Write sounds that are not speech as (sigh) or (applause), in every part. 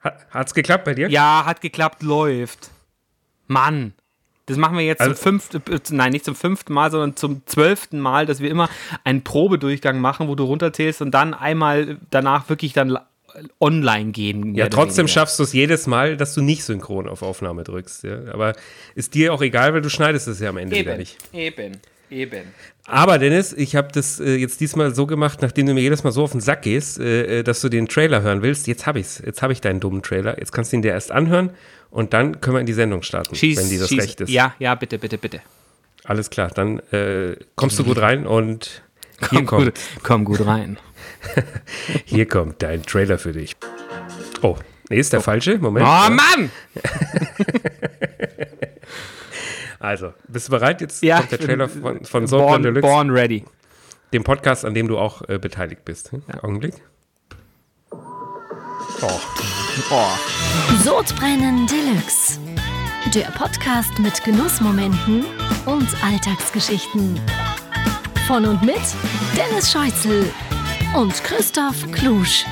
Hat, hat's geklappt bei dir? Ja, hat geklappt, läuft. Mann. Das machen wir jetzt Also- zum fünften, äh, nein, nicht zum fünften Mal, sondern zum zwölften Mal, dass wir immer einen Probedurchgang machen, wo du runterzählst und dann einmal danach wirklich dann online gehen. Ja, trotzdem weniger. schaffst du es jedes Mal, dass du nicht synchron auf Aufnahme drückst. Ja? Aber ist dir auch egal, weil du schneidest es ja am Ende wieder Eben, nicht. eben, eben. Aber Dennis, ich habe das äh, jetzt diesmal so gemacht, nachdem du mir jedes Mal so auf den Sack gehst, äh, äh, dass du den Trailer hören willst. Jetzt habe ich's. Jetzt habe ich deinen dummen Trailer. Jetzt kannst du ihn dir erst anhören und dann können wir in die Sendung starten, Schieß, wenn dir das schieß. recht ist. Ja, ja, bitte, bitte, bitte. Alles klar, dann äh, kommst du gut rein und (laughs) Komm kommt, gut, komm gut rein. (laughs) hier kommt dein Trailer für dich. Oh, nee, ist der falsche. Moment. Oh. Mann! (laughs) Also, bist du bereit? Jetzt Ja, kommt der Trailer von, von Sodbrennen Born, Deluxe, born ready. dem Podcast, an dem du auch äh, beteiligt bist. Hm? Augenblick. Oh, Oh. Sodbrennen Deluxe. Der Podcast mit Genussmomenten und Alltagsgeschichten. Von und mit Dennis Scheuzel und Christoph Klusch.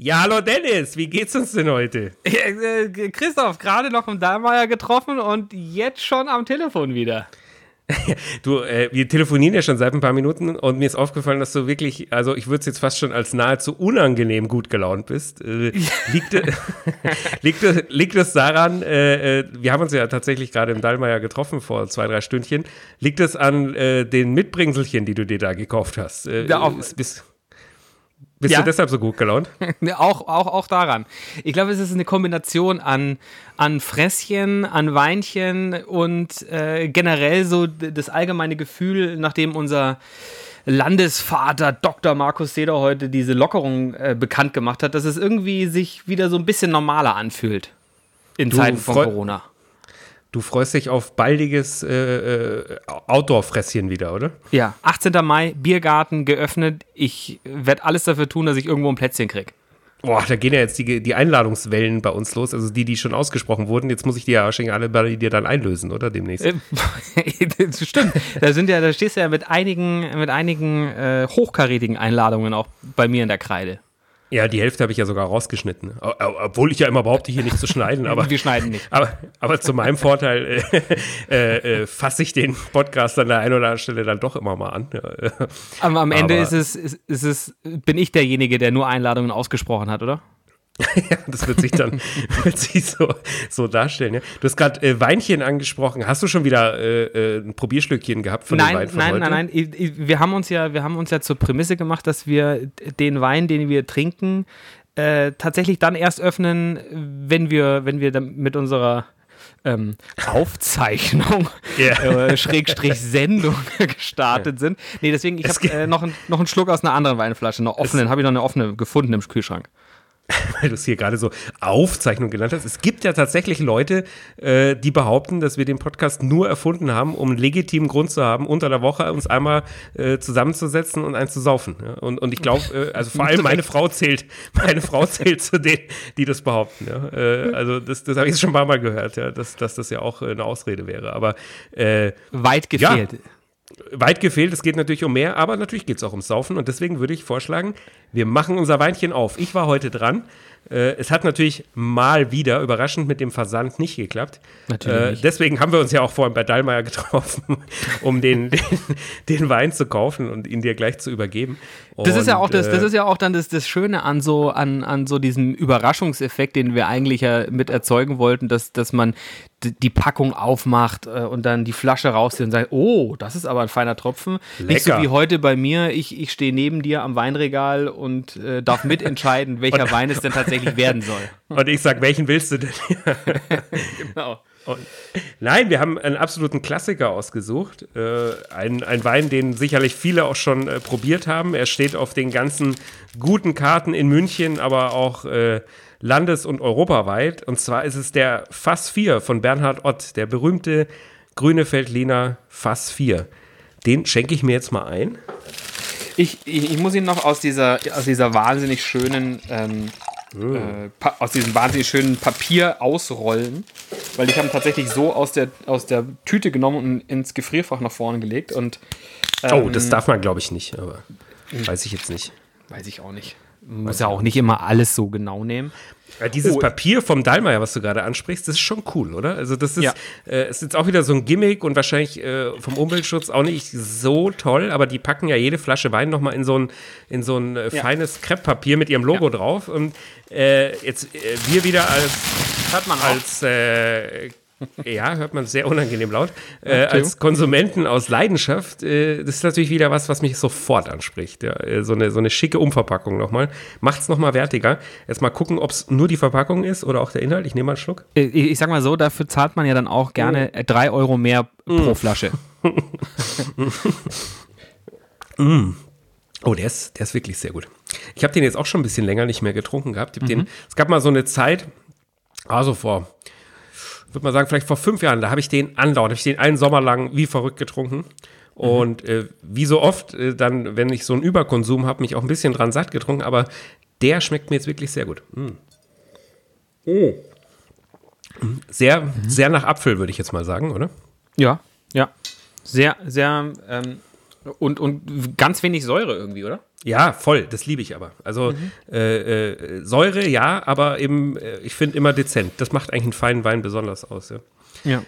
Ja, hallo Dennis, wie geht's uns denn heute? (laughs) Äh, Christoph, gerade noch im Dahlmeier getroffen und jetzt schon am Telefon wieder. (laughs) Du, äh, wir telefonieren ja schon seit ein paar Minuten und mir ist aufgefallen, dass du wirklich, also ich würde es jetzt fast schon als nahezu unangenehm gut gelaunt bist. Äh, (laughs) liegt, liegt, liegt es daran, äh, äh, wir haben uns ja tatsächlich gerade im Dallmayr getroffen vor zwei, drei Stündchen, liegt es an äh, den Mitbringselchen, die du dir da gekauft hast? Äh, Ja, ist- bist bist Ja. du deshalb so gut gelaunt? (laughs) Ne, auch, auch, auch daran. Ich glaube, es ist eine Kombination an, an Fresschen, an Weinchen und äh, generell so das allgemeine Gefühl, nachdem unser Landesvater Dr. Markus Seder heute diese Lockerung äh, bekannt gemacht hat, dass es irgendwie sich wieder so ein bisschen normaler anfühlt in Du Zeiten von Corona. Du freust dich auf baldiges äh, äh, Outdoor-Fresschen wieder, oder? Ja, 18. Mai, Biergarten geöffnet. Ich werde alles dafür tun, dass ich irgendwo ein Plätzchen kriege. Boah, da gehen ja jetzt die, die Einladungswellen bei uns los, also die, die schon ausgesprochen wurden. Jetzt muss ich die ja wahrscheinlich alle bei dir dann einlösen, oder? Demnächst. Äh, (laughs) das Stimmt. Da sind ja, da stehst du ja mit einigen, mit einigen äh, hochkarätigen Einladungen auch bei mir in der Kreide. Ja, die Hälfte habe ich ja sogar rausgeschnitten. Obwohl ich ja immer behaupte, hier nicht zu schneiden, (laughs) aber, Wir schneiden nicht. aber, aber zu meinem Vorteil äh, (laughs) äh, äh, fasse ich den Podcast an der einen oder anderen Stelle dann doch immer mal an. Ja, Aber am Ende ist es, ist, ist es, bin ich derjenige, der nur Einladungen ausgesprochen hat, oder? (laughs) Ja, das wird sich dann (laughs) wird sich so, so darstellen. Ja. Du hast gerade äh, Weinchen angesprochen. Hast du schon wieder äh, äh, ein Probierstückchen gehabt von dem Nein, Wein von nein, heute? nein, nein. Ich- Wir haben uns ja, wir haben uns ja zur Prämisse gemacht, dass wir den Wein, den wir trinken, äh, tatsächlich dann erst öffnen, wenn wir, wenn wir dann mit unserer ähm, (laughs) Aufzeichnung, Ja. äh, Schrägstrich Sendung gestartet sind. Nee, deswegen, ich habe äh, noch, einen- noch einen Schluck aus einer anderen Weinflasche, einer offenen, habe ich noch eine offene gefunden im Kühlschrank. (laughs) weil du es hier gerade so Aufzeichnung genannt hast. Es gibt ja tatsächlich Leute, äh, die behaupten, dass wir den Podcast nur erfunden haben, um einen legitimen Grund zu haben, unter der Woche uns einmal äh, zusammenzusetzen und eins zu saufen. Ja? Und, und ich glaube, äh, also vor (laughs) allem meine Frau zählt, meine Frau zählt zu denen, die das behaupten. Ja? Äh, also das, das habe ich jetzt schon ein paar Mal gehört, ja? dass, dass das ja auch eine Ausrede wäre. Aber äh, Weit Ja. Weit gefehlt, es geht natürlich um mehr, aber natürlich geht es auch ums Saufen und deswegen würde ich vorschlagen, wir machen unser Weinchen auf. Ich war heute dran. Äh, es hat natürlich mal wieder überraschend mit dem Versand nicht geklappt. Natürlich Äh, deswegen haben wir uns ja auch vorhin bei Dallmayr getroffen, (laughs) um den, den, den Wein zu kaufen und ihn dir gleich zu übergeben. Das ist ja Und, auch das, das äh, ist ja auch dann das, das Schöne an so, an, an so diesem Überraschungseffekt, den wir eigentlich ja mit erzeugen wollten, dass, dass man die Packung aufmacht äh, und dann die Flasche rauszieht und sagt, oh, das ist aber ein feiner Tropfen. Nicht so Lecker. wie heute bei mir, ich, ich stehe neben dir am Weinregal und äh, darf mitentscheiden, (laughs) welcher Wein es denn tatsächlich werden soll. (laughs) Und ich sag, welchen willst du denn? (laughs) Genau. Und, nein, wir haben einen absoluten Klassiker ausgesucht. Äh, ein, ein Wein, den sicherlich viele auch schon äh, probiert haben. Er steht auf den ganzen guten Karten in München, aber auch äh, landes- und europaweit. Und zwar ist es der Fass 4 von Bernhard Ott, der berühmte grüne Feldliner Fass 4. Den schenke ich mir jetzt mal ein. Ich, ich, ich muss ihn noch aus dieser, aus dieser wahnsinnig schönen, ähm, äh, pa- aus diesem wahnsinnig schönen Papier ausrollen, weil ich habe ihn tatsächlich so aus der, aus der Tüte genommen und ins Gefrierfach nach vorne gelegt und Oh, das darf man, glaube ich, nicht, aber weiß ich jetzt nicht. weiß ich auch nicht. Muss ja auch nicht immer alles so genau nehmen. Ja, dieses Oh. Papier vom Dallmayr, was du gerade ansprichst, das ist schon cool, oder? Also das ist, Ja. äh, ist jetzt auch wieder so ein Gimmick und wahrscheinlich äh, vom Umweltschutz auch nicht so toll, aber die packen ja jede Flasche Wein nochmal in so ein, in so ein äh, Ja. feines Krepppapier mit ihrem Logo drauf. Und äh, jetzt äh, wir wieder als als äh, ja, hört man sehr unangenehm laut. Äh, als Konsumenten aus Leidenschaft, äh, das ist natürlich wieder was, was mich sofort anspricht. Ja, äh, so, eine, so eine schicke Umverpackung nochmal. Macht es nochmal wertiger. Jetzt mal gucken, ob es nur die Verpackung ist oder auch der Inhalt. Ich nehme mal einen Schluck. Ich, ich sag mal so, dafür zahlt man ja dann auch gerne äh, drei Euro mehr pro Flasche. (laughs) Oh, der ist, der ist wirklich sehr gut. Ich habe den jetzt auch schon ein bisschen länger nicht mehr getrunken gehabt. Hab den, es gab mal so eine Zeit, also vor, würde man sagen, vielleicht vor fünf Jahren, da habe ich den andauernd, habe ich den einen Sommer lang wie verrückt getrunken. Und äh, wie so oft, äh, dann, wenn ich so einen Überkonsum habe, mich auch ein bisschen dran satt getrunken, aber der schmeckt mir jetzt wirklich sehr gut. Mm. Mm. Sehr, sehr nach Apfel, würde ich jetzt mal sagen, oder? Ja, ja. Sehr, sehr ähm, und, und ganz wenig Säure irgendwie, oder? Ja, voll, das liebe ich aber. Also äh, äh, Säure, ja, aber eben, äh, ich finde immer dezent. Das macht eigentlich einen feinen Wein besonders aus. Ja. Ja.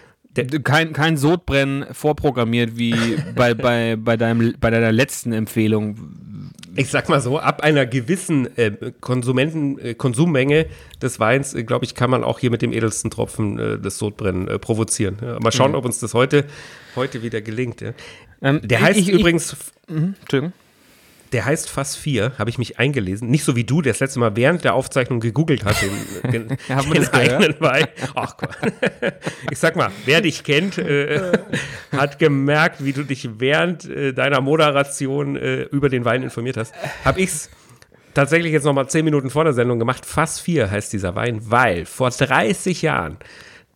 Kein, kein Sodbrennen vorprogrammiert wie (laughs) bei, bei, bei, deinem, bei deiner letzten Empfehlung. Ich sag mal so, ab einer gewissen äh, Konsumenten, äh, Konsummenge des Weins, äh, glaube ich, kann man auch hier mit dem edelsten Tropfen äh, das Sodbrennen äh, provozieren. Ja. Mal schauen, ob uns das heute, heute wieder gelingt. Ja. Ähm, Der heißt ich, ich, übrigens, Entschuldigung. Der heißt Fass 4, habe ich mich eingelesen. Nicht so wie du, der das letzte Mal während der Aufzeichnung gegoogelt hat, den, (laughs) den, haben wir den das eigenen Wein. Ach Gott. Ich sag mal, wer dich kennt, äh, hat gemerkt, wie du dich während äh, deiner Moderation äh, über den Wein informiert hast. Hab ich's tatsächlich jetzt noch mal zehn Minuten vor der Sendung gemacht. Fass 4 heißt dieser Wein, weil vor 30 Jahren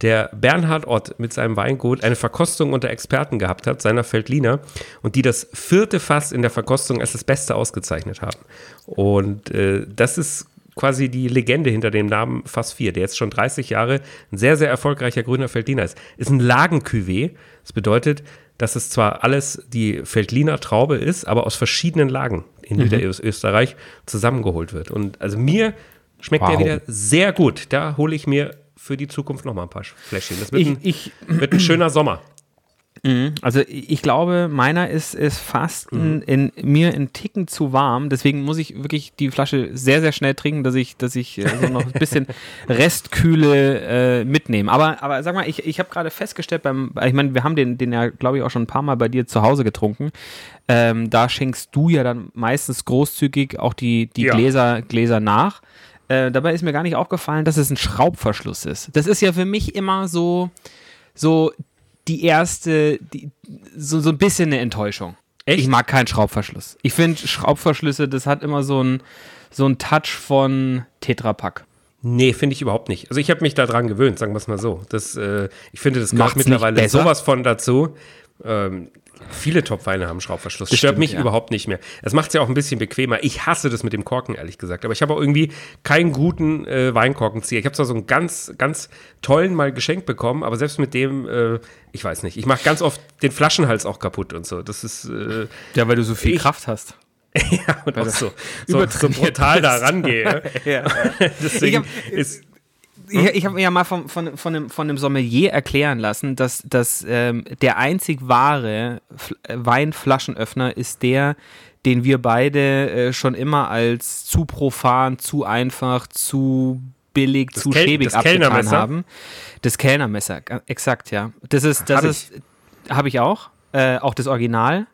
der Bernhard Ott mit seinem Weingut eine Verkostung unter Experten gehabt hat, seiner Feldliner, und die das vierte Fass in der Verkostung als das Beste ausgezeichnet haben. Und äh, das ist quasi die Legende hinter dem Namen Fass 4, der jetzt schon 30 Jahre ein sehr, sehr erfolgreicher grüner Feldliner ist. Ist ein Lagen-Cuvée. Das bedeutet, dass es zwar alles die Feldliner Traube ist, aber aus verschiedenen Lagen in Niederösterreich zusammengeholt wird. Und also mir schmeckt der Wow. wieder sehr gut. Da hole ich mir für die Zukunft noch mal ein paar Fläschchen. Das wird, Ich, ein, ich, wird ein schöner Sommer. also ich glaube, meiner ist, ist fast Mhm. in, in mir ein Ticken zu warm. Deswegen muss ich wirklich die Flasche sehr, sehr schnell trinken, dass ich, dass ich äh, so noch ein bisschen (laughs) Restkühle äh, mitnehme. Aber, aber sag mal, ich, ich habe gerade festgestellt, beim, ich meine, wir haben den, den ja, glaube ich, auch schon ein paar Mal bei dir zu Hause getrunken. Ähm, da schenkst du ja dann meistens großzügig auch die, die Ja. Gläser, Gläser nach. Äh, dabei ist mir gar nicht aufgefallen, dass es ein Schraubverschluss ist. Das ist ja für mich immer so, so die erste, die, so, so ein bisschen eine Enttäuschung. Echt? Ich mag keinen Schraubverschluss. Ich finde Schraubverschlüsse, das hat immer so ein so ein Touch von Tetrapack. Nee, finde ich überhaupt nicht. Also ich habe mich daran gewöhnt, sagen wir es mal so. Das, äh, ich finde, das gehört mittlerweile sowas von dazu. Ähm, viele Topweine haben Schraubverschluss. Das stört stimmt, mich ja. überhaupt nicht mehr. Es macht es ja auch ein bisschen bequemer. Ich hasse das mit dem Korken, ehrlich gesagt. Aber ich habe auch irgendwie keinen guten äh, Weinkorkenzieher. Ich habe zwar so einen ganz, ganz tollen mal geschenkt bekommen, aber selbst mit dem, äh, ich weiß nicht. Ich mache ganz oft den Flaschenhals auch kaputt und so. Das ist, äh, Ja, weil du so viel Ich- Kraft hast. (laughs) ja, und auch (laughs) so, so, so brutal da rangehe. (laughs) Ja. Deswegen Ich hab- ist, Ich, ich habe mir ja mal von, von, von, einem, von einem Sommelier erklären lassen, dass, dass ähm, der einzig wahre F äh, Weinflaschenöffner ist der, den wir beide äh, schon immer als zu profan, zu einfach, zu billig, zu Kel- schäbig das abgetan Kellnermesser? haben. Das Kellnermesser, exakt, ja. Das ist, das Hab ist, habe ich auch, äh, auch das Original.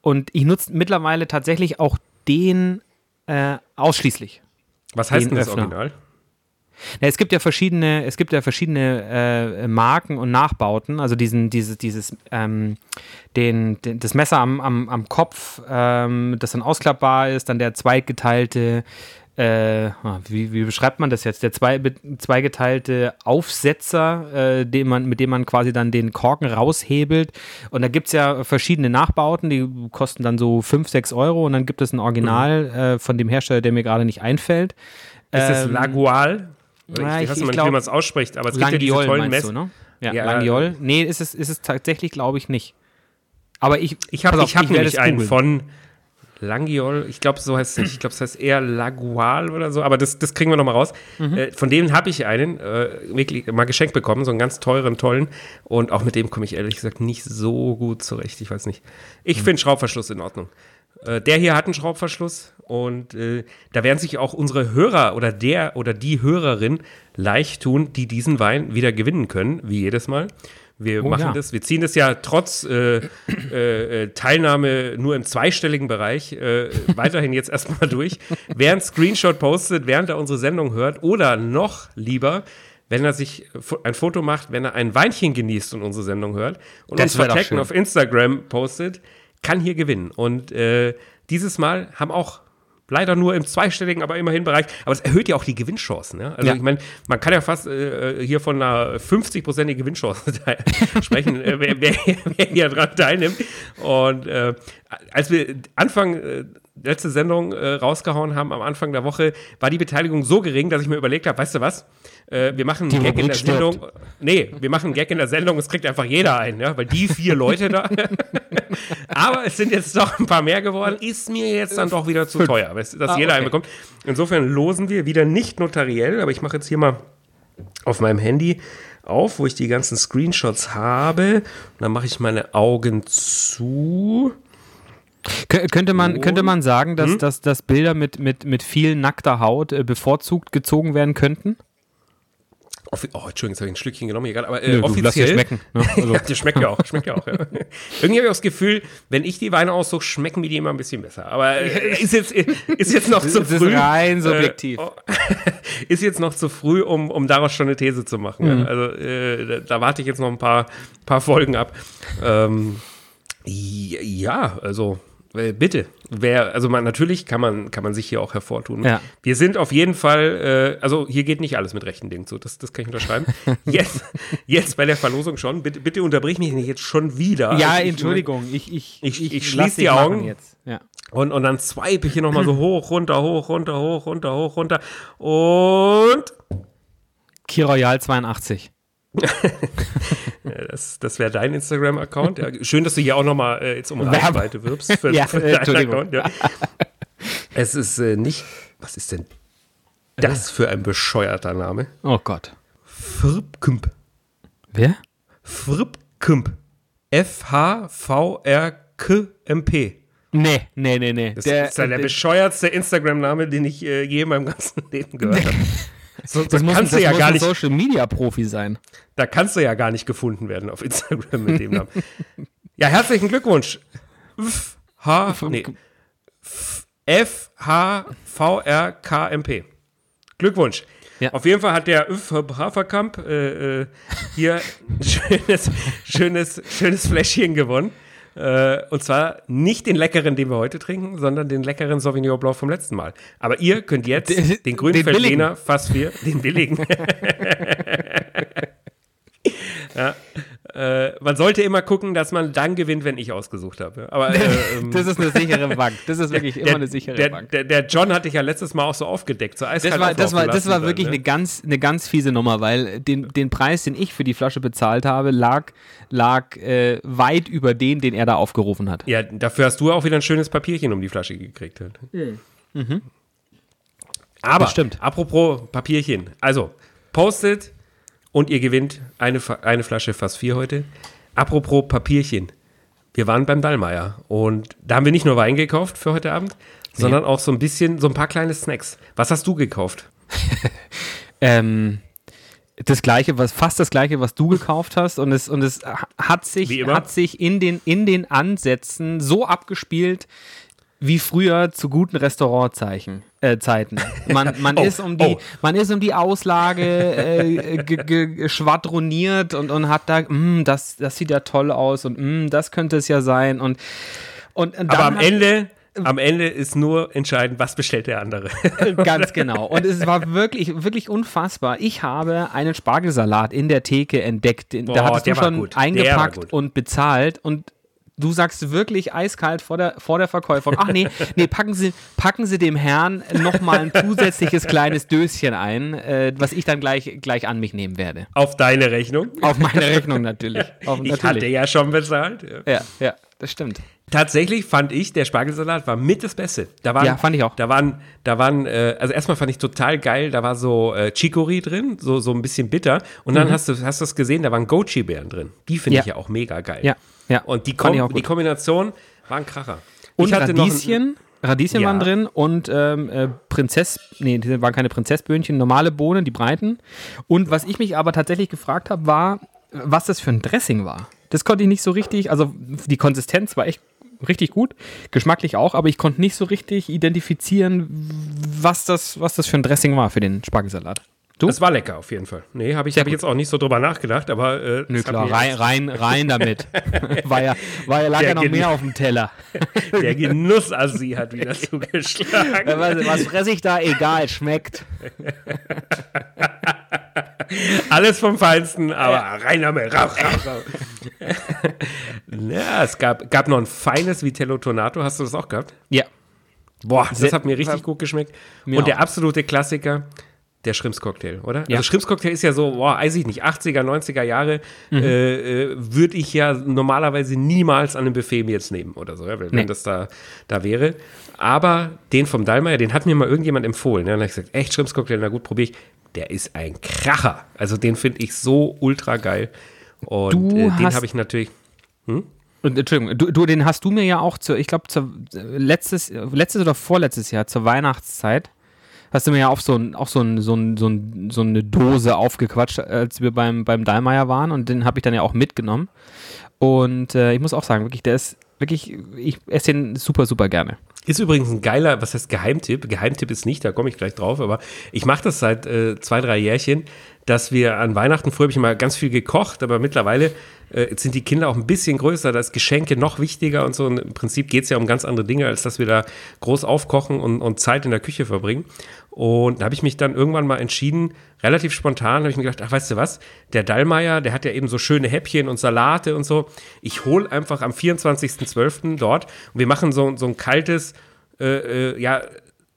Und ich nutze mittlerweile tatsächlich auch den äh, ausschließlich. was heißt den denn das Öffner. Original? Ja, es gibt ja verschiedene, es gibt ja verschiedene äh, Marken und Nachbauten. Also diesen, dieses, dieses, ähm, den, den, das Messer am, am, am Kopf, ähm, das dann ausklappbar ist, dann der zweigeteilte, äh, ah, wie, wie beschreibt man das jetzt? Der zwei, zweigeteilte Aufsetzer, äh, den man, mit dem man quasi dann den Korken raushebelt. Und da gibt es ja verschiedene Nachbauten, die kosten dann so 5, 6 Euro und dann gibt es ein Original äh, von dem Hersteller, der mir gerade nicht einfällt. Ist es Ähm, Lagual? Ja, ich, ich- weiß ich nicht, wie man es ausspricht, aber es gibt ja diese Langiol tollen meinst Mess. du, ne? Ja, Ja, Langiol. Nee, ist es, ist es tatsächlich, glaube ich, nicht. Aber ich, Ich habe hab nämlich einen von, Langiol, ich glaube, so heißt es nicht. Ich glaube, es heißt eher Lagual oder so, aber das, das kriegen wir noch mal raus. Äh, von denen habe ich einen äh, wirklich mal geschenkt bekommen, so einen ganz teuren, tollen. Und auch mit dem komme ich ehrlich gesagt nicht so gut zurecht. Ich weiß nicht. Ich finde Schraubverschluss in Ordnung. Äh, der hier hat einen Schraubverschluss und äh, da werden sich auch unsere Hörer oder der oder die Hörerin leicht tun, die diesen Wein wieder gewinnen können, wie jedes Mal. Wir Oh, machen ja. das, wir ziehen das ja trotz äh, äh, äh, Teilnahme nur im zweistelligen Bereich äh, weiterhin jetzt erstmal durch. Wer einen Screenshot postet, während er unsere Sendung hört oder noch lieber, wenn er sich ein Foto macht, wenn er ein Weinchen genießt und unsere Sendung hört und Das uns vertecken auf Instagram postet, kann hier gewinnen. Und äh, dieses Mal haben auch leider nur im zweistelligen, aber immerhin Bereich. Aber es erhöht ja auch die Gewinnchancen. Ja? Also Ja. ich meine, man kann ja fast äh, hier von einer 50-prozentigen Gewinnchance (laughs) sprechen, äh, wer, wer, wer hier dran teilnimmt. Und äh, als wir Anfang äh, letzte Sendung äh, rausgehauen haben, am Anfang der Woche, war die Beteiligung so gering, dass ich mir überlegt habe, weißt du was? Äh, wir machen einen Die Gag in der stirbt. Sendung. Nee, wir machen einen Gag in der Sendung, es kriegt einfach jeder ein, ja? weil die vier Leute da. (laughs) Aber es sind jetzt doch ein paar mehr geworden. Ist mir jetzt dann doch wieder zu teuer, weißt du, dass Ah, jeder okay. einen bekommt. Insofern losen wir wieder nicht notariell, aber ich mache jetzt hier mal auf meinem Handy auf, wo ich die ganzen Screenshots habe. Und dann mache ich meine Augen zu. Kö- Könnte man, könnte man sagen, Hm? dass, dass, dass Bilder mit, mit, mit viel nackter Haut äh, bevorzugt gezogen werden könnten? Oh, Entschuldigung, jetzt habe ich ein Stückchen genommen gerade, aber äh, Nö, du, lass dir offiziell. schmecken, ne? (laughs) Also- ja, das schmeckt ja auch, schmeckt ja auch. Ja. (laughs) Irgendwie habe ich auch das Gefühl, wenn ich die Weine aussuche, schmecken mir die immer ein bisschen besser. Aber äh, ist, jetzt, ist jetzt noch zu Das ist früh. rein subjektiv. Äh, oh, (laughs) ist jetzt noch zu früh, um, um daraus schon eine These zu machen. Mhm. Ja. Also äh, da, da warte ich jetzt noch ein paar, paar Folgen ab. Ähm, ja, also äh, bitte. Wer, also man, natürlich kann man, kann man sich hier auch hervortun. Ja. Wir sind auf jeden Fall, äh, also hier geht nicht alles mit rechten Dingen zu, das, das kann ich unterschreiben. (laughs) jetzt, jetzt bei der Verlosung schon. Bitte, bitte unterbrich mich nicht jetzt schon wieder. ja, ich- Entschuldigung, ich, ich, Ich- ich lass schließ die Augen. Jetzt. Ja. Und, und dann swipe ich hier nochmal so hoch, runter, hoch, runter, hoch, runter, hoch, runter. Und Key Royal 82. (laughs) äh, das, das wäre dein Instagram-Account. Ja, schön, dass du hier auch nochmal äh, jetzt um Reichweite wirbst für, (laughs) Ja, für äh, deinen. Account. Ja. (laughs) Es ist äh, nicht, was ist denn das für ein bescheuerter Name? Oh Gott. Fripkümp. Wer? Fripkümp. F-H-V-R-K-M-P. Nee, nee, nee, nee. Das ist ja der bescheuertste Instagram-Name, den ich äh, je in meinem ganzen Leben gehört habe. So, das da muss, kannst das du ja gar ein nicht, Social Media Profi sein. da kannst du ja gar nicht gefunden werden auf Instagram mit dem Namen. (laughs) Ja, herzlichen Glückwunsch. F H nee. F H V R K M P. Glückwunsch. Ja. Auf jeden Fall hat der Haferkamp äh, äh, hier ein (laughs) schönes, schönes, schönes Fläschchen gewonnen. Äh, und zwar nicht den leckeren, den wir heute trinken, sondern den leckeren Sauvignon Blanc vom letzten Mal. Aber ihr könnt jetzt Den- den, den grünen. Veltliner fast vier, den billigen. (laughs) ja, äh, man sollte immer gucken, dass man dann gewinnt, wenn ich ausgesucht habe. Aber äh, (laughs) ähm, Das ist eine sichere Bank. Das ist (laughs) wirklich immer der, eine sichere der, Bank. Der, der John hatte ich ja letztes Mal auch so aufgedeckt, so Das war, das, war, das war wirklich dann, eine ne? ganz, eine ganz fiese Nummer, weil den, den Preis, den ich für die Flasche bezahlt habe, lag, lag äh, weit über den, den er da aufgerufen hat. Ja, dafür hast du auch wieder ein schönes Papierchen um die Flasche gekriegt. Halt. Aber, Das stimmt. apropos Papierchen, also postet und ihr gewinnt eine, eine Flasche fast vier heute. Apropos Papierchen, wir waren beim Dallmayr und da haben wir nicht nur Wein gekauft für heute Abend, sondern auch so ein bisschen, so ein paar kleine Snacks. Was hast du gekauft? (laughs) Ähm, das gleiche, was fast das gleiche, was du gekauft hast, und es, und es hat sich, hat sich in den, in den Ansätzen so abgespielt wie früher zu guten Restaurantzeichen, äh. Man, (laughs) man, Oh, ist um die, oh. man ist um die Auslage äh, schwadroniert und, und hat da, "Mm, das, das sieht ja toll aus und "Mm, das könnte es ja sein. Und, und, und Aber am Ende, am Ende ist nur entscheidend, was bestellt der andere. (laughs) Ganz genau. Und es war wirklich, wirklich unfassbar. Ich habe einen Spargelsalat in der Theke entdeckt. Den, da hattest du schon eingepackt und bezahlt. Und du sagst wirklich eiskalt vor der, vor der Verkäuferin, ach nee, (laughs) nee, packen Sie, packen Sie dem Herrn nochmal ein zusätzliches kleines Döschen ein, äh, was ich dann gleich, gleich an mich nehmen werde. Auf deine Rechnung. Auf meine (laughs) Rechnung natürlich. Auf, Ich natürlich. hatte ja schon bezahlt. Ja. ja, ja, das stimmt. Tatsächlich fand ich, der Spargelsalat war mit das Beste. Da waren, Ja, fand ich auch. Da waren, da waren, äh, also erstmal fand ich total geil, da war so äh, Chicory drin, so, so ein bisschen bitter. Und dann hast du hast du es gesehen, da waren Goji-Beeren drin. Die finde Mhm. Ja. ich ja auch mega geil. Ja, ja. Und die, Kom auch die. Kombination war ein Kracher. Und Radieschen, Radieschen Ja. waren drin und ähm, äh, Prinzess, nee, die waren keine Prinzessböhnchen, normale Bohnen, die breiten. Und was ich mich aber tatsächlich gefragt habe, war, was das für ein Dressing war. Das konnte ich nicht so richtig, also die Konsistenz war echt richtig gut, geschmacklich auch, aber ich konnte nicht so richtig identifizieren, was das, was das für ein Dressing war für den Spargelsalat. Du? Das war lecker auf jeden Fall. Nee, habe ich, hab ich jetzt auch nicht so drüber nachgedacht, aber äh, Nö, klar, rein, rein, rein damit. (laughs) war ja, war ja, lag Der ja noch mehr auf dem Teller. (laughs) der Genussassi hat wieder (laughs) zugeschlagen. was, was fresse ich da? Egal, schmeckt. Alles vom Feinsten, aber rein damit, rauch, rauch, rauch. ja, es gab, gab noch ein feines Vitello Tonato. Hast du das auch gehabt? Ja. Boah, das hat mir richtig gut geschmeckt. Mir Und der auch. absolute Klassiker, der Schrimpscocktail, oder? Ja. Also Schrimpscocktail ist ja so, boah, weiß ich nicht, 80er, 90er Jahre Mhm. äh, äh, würde ich ja normalerweise niemals an einem Buffet mir jetzt nehmen oder so, ja, wenn, Nee. das da, da wäre. Aber den vom Dallmayr, den hat mir mal irgendjemand empfohlen. Ja, und dann habe ich gesagt, echt Schrimpscocktail, na gut, probiere ich. Der ist ein Kracher. Also den finde ich so ultra geil. Und äh, den habe ich natürlich. Und, Entschuldigung, du, du, den hast du mir ja auch, zu, ich glaube, letztes, letztes oder vorletztes Jahr zur Weihnachtszeit, hast du mir ja auch so, auch so, ein, so, ein, so, ein, so eine Dose aufgequatscht, als wir beim, beim Dallmayr waren und den habe ich dann ja auch mitgenommen. Und äh, ich muss auch sagen, wirklich, der ist wirklich, ich esse den super, super gerne. Ist übrigens ein geiler, was heißt Geheimtipp? Geheimtipp ist nicht, da komme ich gleich drauf, aber ich mache das seit äh, zwei, drei Jährchen, dass wir an Weihnachten, früher habe ich immer ganz viel gekocht, aber mittlerweile äh, jetzt sind die Kinder auch ein bisschen größer, da ist Geschenke noch wichtiger und so. Und im Prinzip geht es ja um ganz andere Dinge, als dass wir da groß aufkochen und, und Zeit in der Küche verbringen. Und da habe ich mich dann irgendwann mal entschieden, relativ spontan, habe ich mir gedacht, ach, weißt du was, der Dallmayr, der hat ja eben so schöne Häppchen und Salate und so. Ich hole einfach am 24.12. dort und wir machen so, so ein kaltes, äh, äh, ja,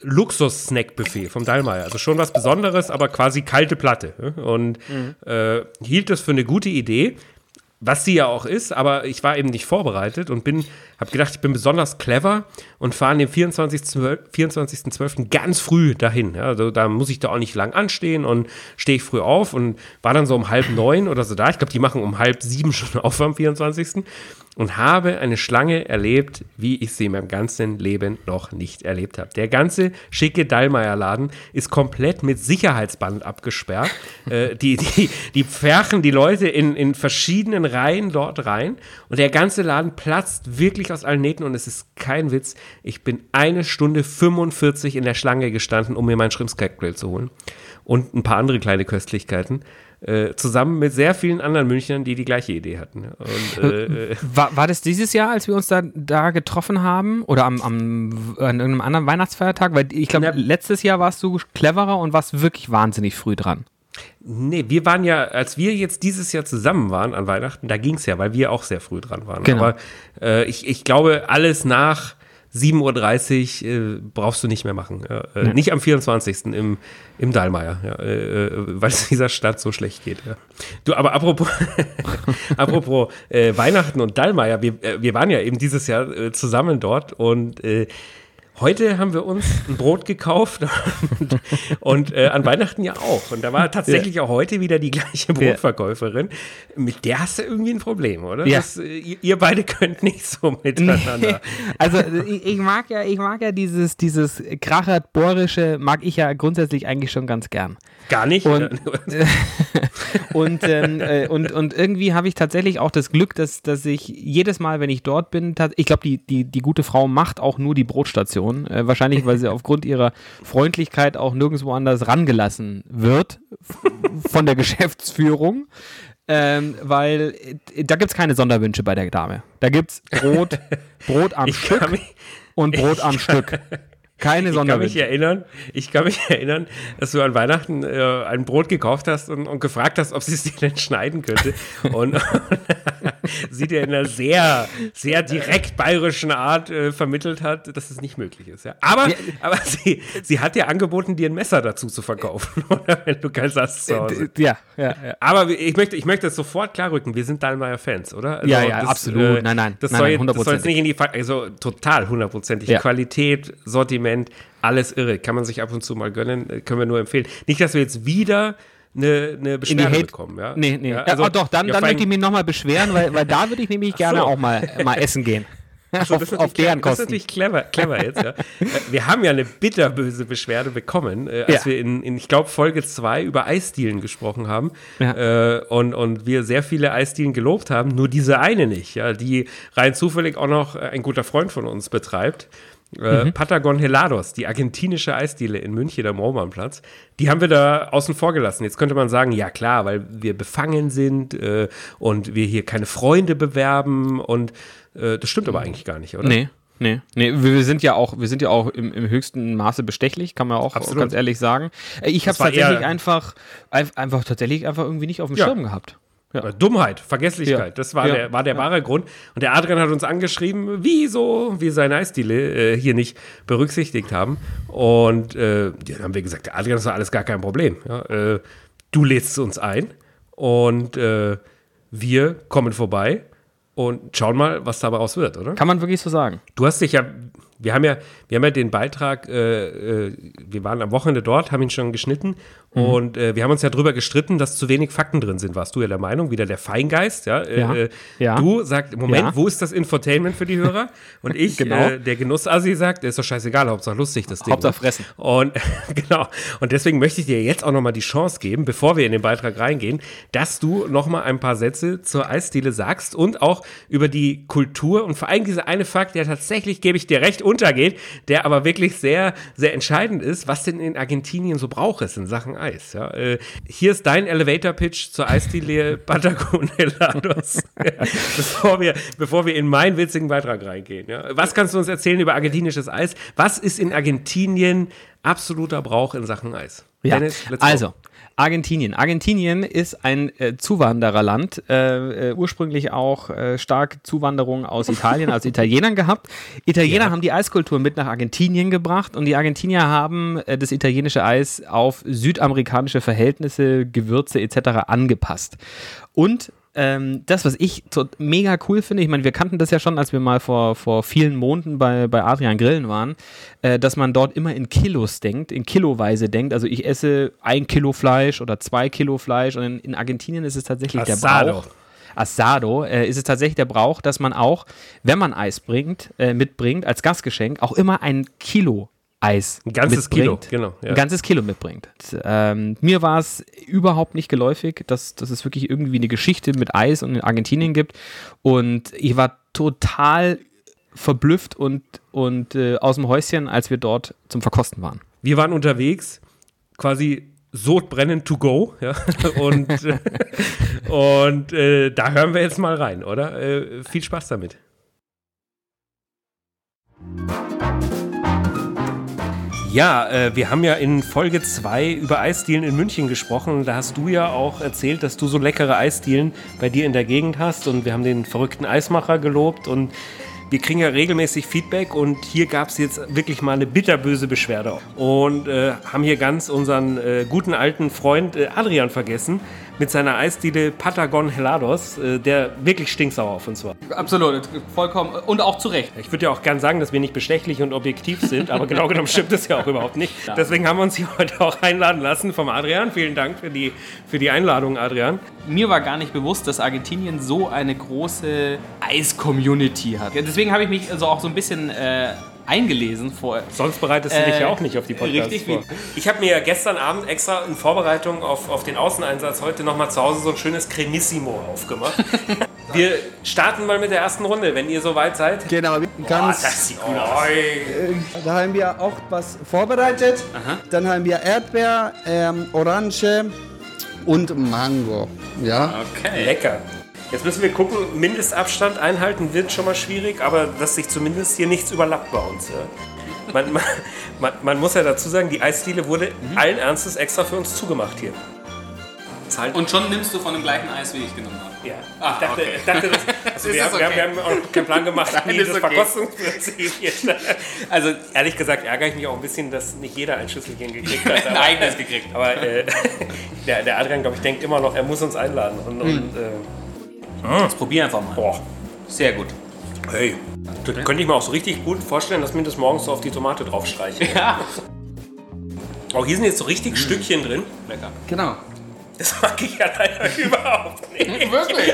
Luxus-Snack-Buffet vom Dallmayr. Also schon was Besonderes, aber quasi kalte Platte. Und äh, hielt das für eine gute Idee, was sie ja auch ist, aber ich war eben nicht vorbereitet und bin, habe gedacht, ich bin besonders clever und fahre an dem 24.12. 24.12. ganz früh dahin. Ja, also da muss ich da auch nicht lang anstehen und stehe ich früh auf und war dann so um halb neun oder so da. Ich glaube, die machen um halb sieben schon (laughs) auf am 24. und habe eine Schlange erlebt, wie ich sie in meinem ganzen Leben noch nicht erlebt habe. Der ganze schicke Dallmayr-Laden ist komplett mit Sicherheitsband abgesperrt. (laughs) äh, die, die, die pferchen die Leute in, in verschiedenen Reihen dort rein und der ganze Laden platzt wirklich aus allen Nähten und es ist kein Witz. Ich bin eine Stunde 45 in der Schlange gestanden, um mir meinen Schrimpscocktail zu holen und ein paar andere kleine Köstlichkeiten. Äh, zusammen mit sehr vielen anderen Münchnern, die die gleiche Idee hatten. Und, äh, äh, War, war das dieses Jahr, als wir uns da, da getroffen haben? Oder am, am, an irgendeinem anderen Weihnachtsfeiertag? Weil ich glaube, letztes Jahr warst du cleverer und warst wirklich wahnsinnig früh dran. Nee, wir waren ja, als wir jetzt dieses Jahr zusammen waren an Weihnachten, da ging es ja, weil wir auch sehr früh dran waren. Genau. Aber äh, ich, ich glaube, alles nach 7.30 Uhr äh, brauchst du nicht mehr machen. Äh, Nicht am 24. im, im Dallmayr, ja, äh, äh, weil es (laughs) dieser Stadt so schlecht geht. Ja. Du, aber apropos, (laughs) apropos äh, Weihnachten und Dallmayr, wir, äh, wir waren ja eben dieses Jahr äh, zusammen dort und äh, Heute haben wir uns ein Brot gekauft und, und äh, an Weihnachten ja auch. Und da war tatsächlich auch heute wieder die gleiche Brotverkäuferin. Mit der hast du irgendwie ein Problem, oder? Ja. Das, äh, ihr, beide könnt nicht so miteinander. (laughs) Also ich, ich mag ja, ich mag ja dieses, dieses krachert-bohrische, mag ich ja grundsätzlich eigentlich schon ganz gern. Gar nicht. Und-? (laughs) Und, ähm, äh, und, und irgendwie habe ich tatsächlich auch das Glück, dass, dass ich jedes Mal, wenn ich dort bin, ich glaube, die, die, die gute Frau macht auch nur die Brotstation. Äh, wahrscheinlich, weil sie aufgrund ihrer Freundlichkeit auch nirgendwo anders rangelassen wird von der Geschäftsführung. Ähm, weil äh, da gibt es keine Sonderwünsche bei der Dame. Da gibt es Brot, Brot am (laughs) ich Stück kann mich, und Brot (laughs) am Stück. Keine Sonderwind. Ich kann mich erinnern, ich kann mich (laughs) erinnern, dass du an Weihnachten äh, ein Brot gekauft hast und, und gefragt hast, ob sie es dir denn schneiden könnte. und (laughs) sie dir in einer sehr, sehr direkt bayerischen Art äh, vermittelt hat, dass es nicht möglich ist. Ja. Aber, ja. aber sie, sie hat dir angeboten, dir ein Messer dazu zu verkaufen, (laughs) oder? Wenn du keins hast zu Hause. Ja, ja, ja. Aber ich möchte, ich möchte das sofort klarrücken. Wir sind Dahlmeier-Fans, oder? Also, ja, ja, das, absolut. Äh, nein, nein. Das, nein, soll, nein, das soll jetzt nicht in die, also total hundertprozentig. Ja. Qualität, Sortiment, alles irre. Kann man sich ab und zu mal gönnen, äh, können wir nur empfehlen. Nicht, dass wir jetzt wieder eine, eine Beschwerde bekommen. Ja? Nee, nee. Ja, also, ja, oh, doch, dann, ja, dann möchte ich mich nochmal beschweren, weil, weil da würde ich nämlich gerne so. auch mal, mal essen gehen. (laughs) So, auf, auf deren Kosten. Das ist natürlich clever, clever jetzt. Ja. Äh, wir haben ja eine bitterböse Beschwerde bekommen, äh, als ja. wir in, in, ich glaube, Folge 2 über Eisdielen gesprochen haben ja. äh, und, und wir sehr viele Eisdielen gelobt haben, nur diese eine nicht, ja, die rein zufällig auch noch ein guter Freund von uns betreibt. Äh, mhm. Patagon Helados, die argentinische Eisdiele in München am Romanplatz, die haben wir da außen vor gelassen. Jetzt könnte man sagen, ja klar, weil wir befangen sind äh, und wir hier keine Freunde bewerben und äh, das stimmt aber eigentlich gar nicht, oder? Nee. Nee, nee, wir sind ja auch, wir sind ja auch im, im höchsten Maße bestechlich, kann man auch Absolut. ganz ehrlich sagen. Äh, ich habe es tatsächlich einfach, einfach tatsächlich einfach irgendwie nicht auf dem ja. Schirm gehabt. Ja. Dummheit, Vergesslichkeit, ja. das war, ja. der, war der wahre Grund. Und der Adrian hat uns angeschrieben, wieso wir seine Eisdiele äh, hier nicht berücksichtigt haben. Und äh, dann haben wir gesagt, der Adrian, das war alles gar kein Problem. Äh, du lädst uns ein und äh, wir kommen vorbei und schauen mal, was dabei raus wird, oder? Kann man wirklich so sagen. Du hast dich ja wir haben ja, wir haben ja den Beitrag, äh, äh, wir waren am Wochenende dort, haben ihn schon geschnitten mhm. und äh, wir haben uns ja darüber gestritten, dass zu wenig Fakten drin sind. Warst du ja der Meinung, wieder der Feingeist, ja? Äh, ja, äh, ja. Du sagst, Moment, ja. wo ist das Infotainment für die Hörer? Und (laughs) ich, genau. Äh, der Genussassi, sagt, ist doch scheißegal, Hauptsache lustig das Ding. Hauptsache fressen. Und (laughs) genau, und deswegen möchte ich dir jetzt auch nochmal die Chance geben, bevor wir in den Beitrag reingehen, dass du nochmal ein paar Sätze zur Eisdiele sagst und auch über die Kultur und vor allem dieser eine Fakt, der tatsächlich, gebe ich dir recht, untergeht, der aber wirklich sehr, sehr entscheidend ist, was denn in Argentinien so braucht es in Sachen Eis. Ja? Äh, hier ist dein Elevator-Pitch zur Eisdiele (laughs) Patagon Helados, (laughs) bevor, wir, bevor wir in meinen witzigen Beitrag reingehen. Ja? Was kannst du uns erzählen über argentinisches Eis? Was ist in Argentinien absoluter Brauch in Sachen Eis? Ja, Dennis, also, Argentinien. Argentinien ist ein äh, Zuwandererland, äh, äh, ursprünglich auch äh, stark Zuwanderung aus (laughs) Italien, also Italienern gehabt. Italiener ja. haben die Eiskultur mit nach Argentinien gebracht und die Argentinier haben äh, das italienische Eis auf südamerikanische Verhältnisse, Gewürze etc. angepasst. Und ähm, das, was ich so mega cool finde, ich meine, wir kannten das ja schon, als wir mal vor, vor vielen Monaten bei, bei Adrian Grillen waren, äh, dass man dort immer in Kilos denkt, in Kiloweise denkt. Also ich esse ein Kilo Fleisch oder zwei Kilo Fleisch und in, in Argentinien ist es tatsächlich Asado. der Brauch. Asado äh, ist es tatsächlich der Brauch, dass man auch, wenn man Eis bringt, äh, mitbringt, als Gastgeschenk, auch immer ein Kilo Eis ein ganzes Kilo, genau. Ja. Ein ganzes Kilo mitbringt. Ähm, mir war es überhaupt nicht geläufig, dass, dass es wirklich irgendwie eine Geschichte mit Eis und in Argentinien gibt. Und ich war total verblüfft und, und äh, aus dem Häuschen, als wir dort zum Verkosten waren. Wir waren unterwegs, quasi Sodbrennen to go, ja. (laughs) Und, und äh, da hören wir jetzt mal rein, oder? Äh, viel Spaß damit. Ja, äh, wir haben ja in Folge 2 über Eisdielen in München gesprochen. Da hast du ja auch erzählt, dass du so leckere Eisdielen bei dir in der Gegend hast. Und wir haben den verrückten Eismacher gelobt. Und wir kriegen ja regelmäßig Feedback. Und hier gab es jetzt wirklich mal eine bitterböse Beschwerde. Und äh, haben hier ganz unseren äh, guten alten Freund äh, Adrian vergessen mit seiner Eisdiele Patagon Helados, äh, der wirklich stinksauer auf uns war. Absolut, vollkommen und auch zu Recht. Ich würde ja auch gern sagen, dass wir nicht bestechlich und objektiv sind, aber genau genommen stimmt das ja auch überhaupt nicht. Deswegen haben wir uns hier heute auch einladen lassen vom Adrian. Vielen Dank für die, für die Einladung, Adrian. Mir war gar nicht bewusst, dass Argentinien so eine große Eis-Community hat. Deswegen habe ich mich also auch so ein bisschen äh, eingelesen vorher. Sonst bereitest du dich äh, ja auch nicht auf die Podcasts richtig, vor. Ich habe mir gestern Abend extra in Vorbereitung auf, auf den Außeneinsatz heute nochmal zu Hause so ein schönes Cremissimo aufgemacht. (laughs) Wir starten mal mit der ersten Runde, wenn ihr soweit seid. Genau, ganz. Oh, das sieht gut aus. Äh, da haben wir auch was vorbereitet. Aha. Dann haben wir Erdbeer, ähm, Orange und Mango. Ja. Okay. Lecker. Jetzt müssen wir gucken, Mindestabstand einhalten wird schon mal schwierig, aber dass sich zumindest hier nichts überlappt bei uns. Ja? man, (laughs) man, man, man muss ja dazu sagen, die Eisdiele wurde allen Ernstes extra für uns zugemacht hier. Halt Und schon nimmst du von dem gleichen Eis, wie ich genommen habe. Ja, Ah, ich dachte, okay. ich dachte das, (laughs) also wir, haben, wir, haben, okay? wir haben auch keinen Plan gemacht, (laughs) wie das okay. Verkostungsprinzip hier Also ehrlich gesagt ärgere ich mich auch ein bisschen, dass nicht jeder ein Schüsselchen gekriegt hat. Ein eigenes gekriegt. Aber äh, der, der Adrian, glaube ich, denkt immer noch, er muss uns einladen. Und, Hm. und äh, Jetzt probier einfach mal. boah, Sehr gut. hey, das könnte ich mir auch so richtig gut vorstellen, dass mir das morgens so auf die Tomate drauf streichen. (laughs) Ja. Auch hier sind jetzt so richtig Stückchen drin. Lecker. Genau. Das mag ich ja leider (laughs) überhaupt nicht. (laughs) Wirklich?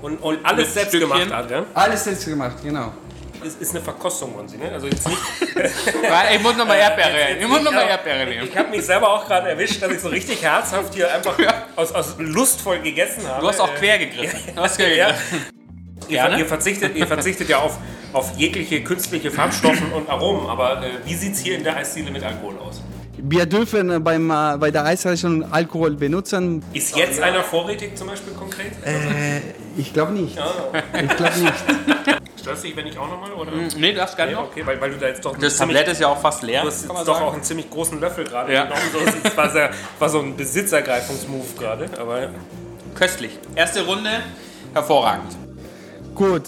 Und, und alles Mit selbst Stückchen? gemacht, Adrian. Alles selbst gemacht, genau. Ist, ist eine Verkostung, wollen Sie, ne? Also jetzt nicht. (laughs) Ich muss nochmal Erdbeere. Ich muss nochmal Erdbeere nehmen. Ich habe mich selber auch gerade erwischt, dass ich so richtig herzhaft hier einfach aus, aus lustvoll gegessen habe. Du hast auch Äh, quer gegriffen. (laughs) Du hast quer Ja. gegriffen. Ihr, Gerne. ihr, verzichtet, ihr verzichtet ja auf, auf jegliche künstliche Farbstoffen und Aromen, aber äh, wie sieht es hier in der Eisdiele mit Alkohol aus? Wir dürfen äh, beim, äh, bei der Eisreichung Alkohol benutzen. Ist jetzt einer vorrätig zum Beispiel konkret? Äh, ich glaube nicht. Ah, Ich glaube nicht. (laughs) störst du dich, wenn ich auch nochmal? Oder? Nee, darfst gar nicht Nee, noch. okay, weil, weil du da jetzt doch Das Tablett ist ja auch fast leer. Du hast doch sagen. auch einen ziemlich großen Löffel gerade Ja. genommen. So, das war, sehr, war so ein Besitzergreifungsmove gerade. Aber Köstlich. Erste Runde, hervorragend. Gut,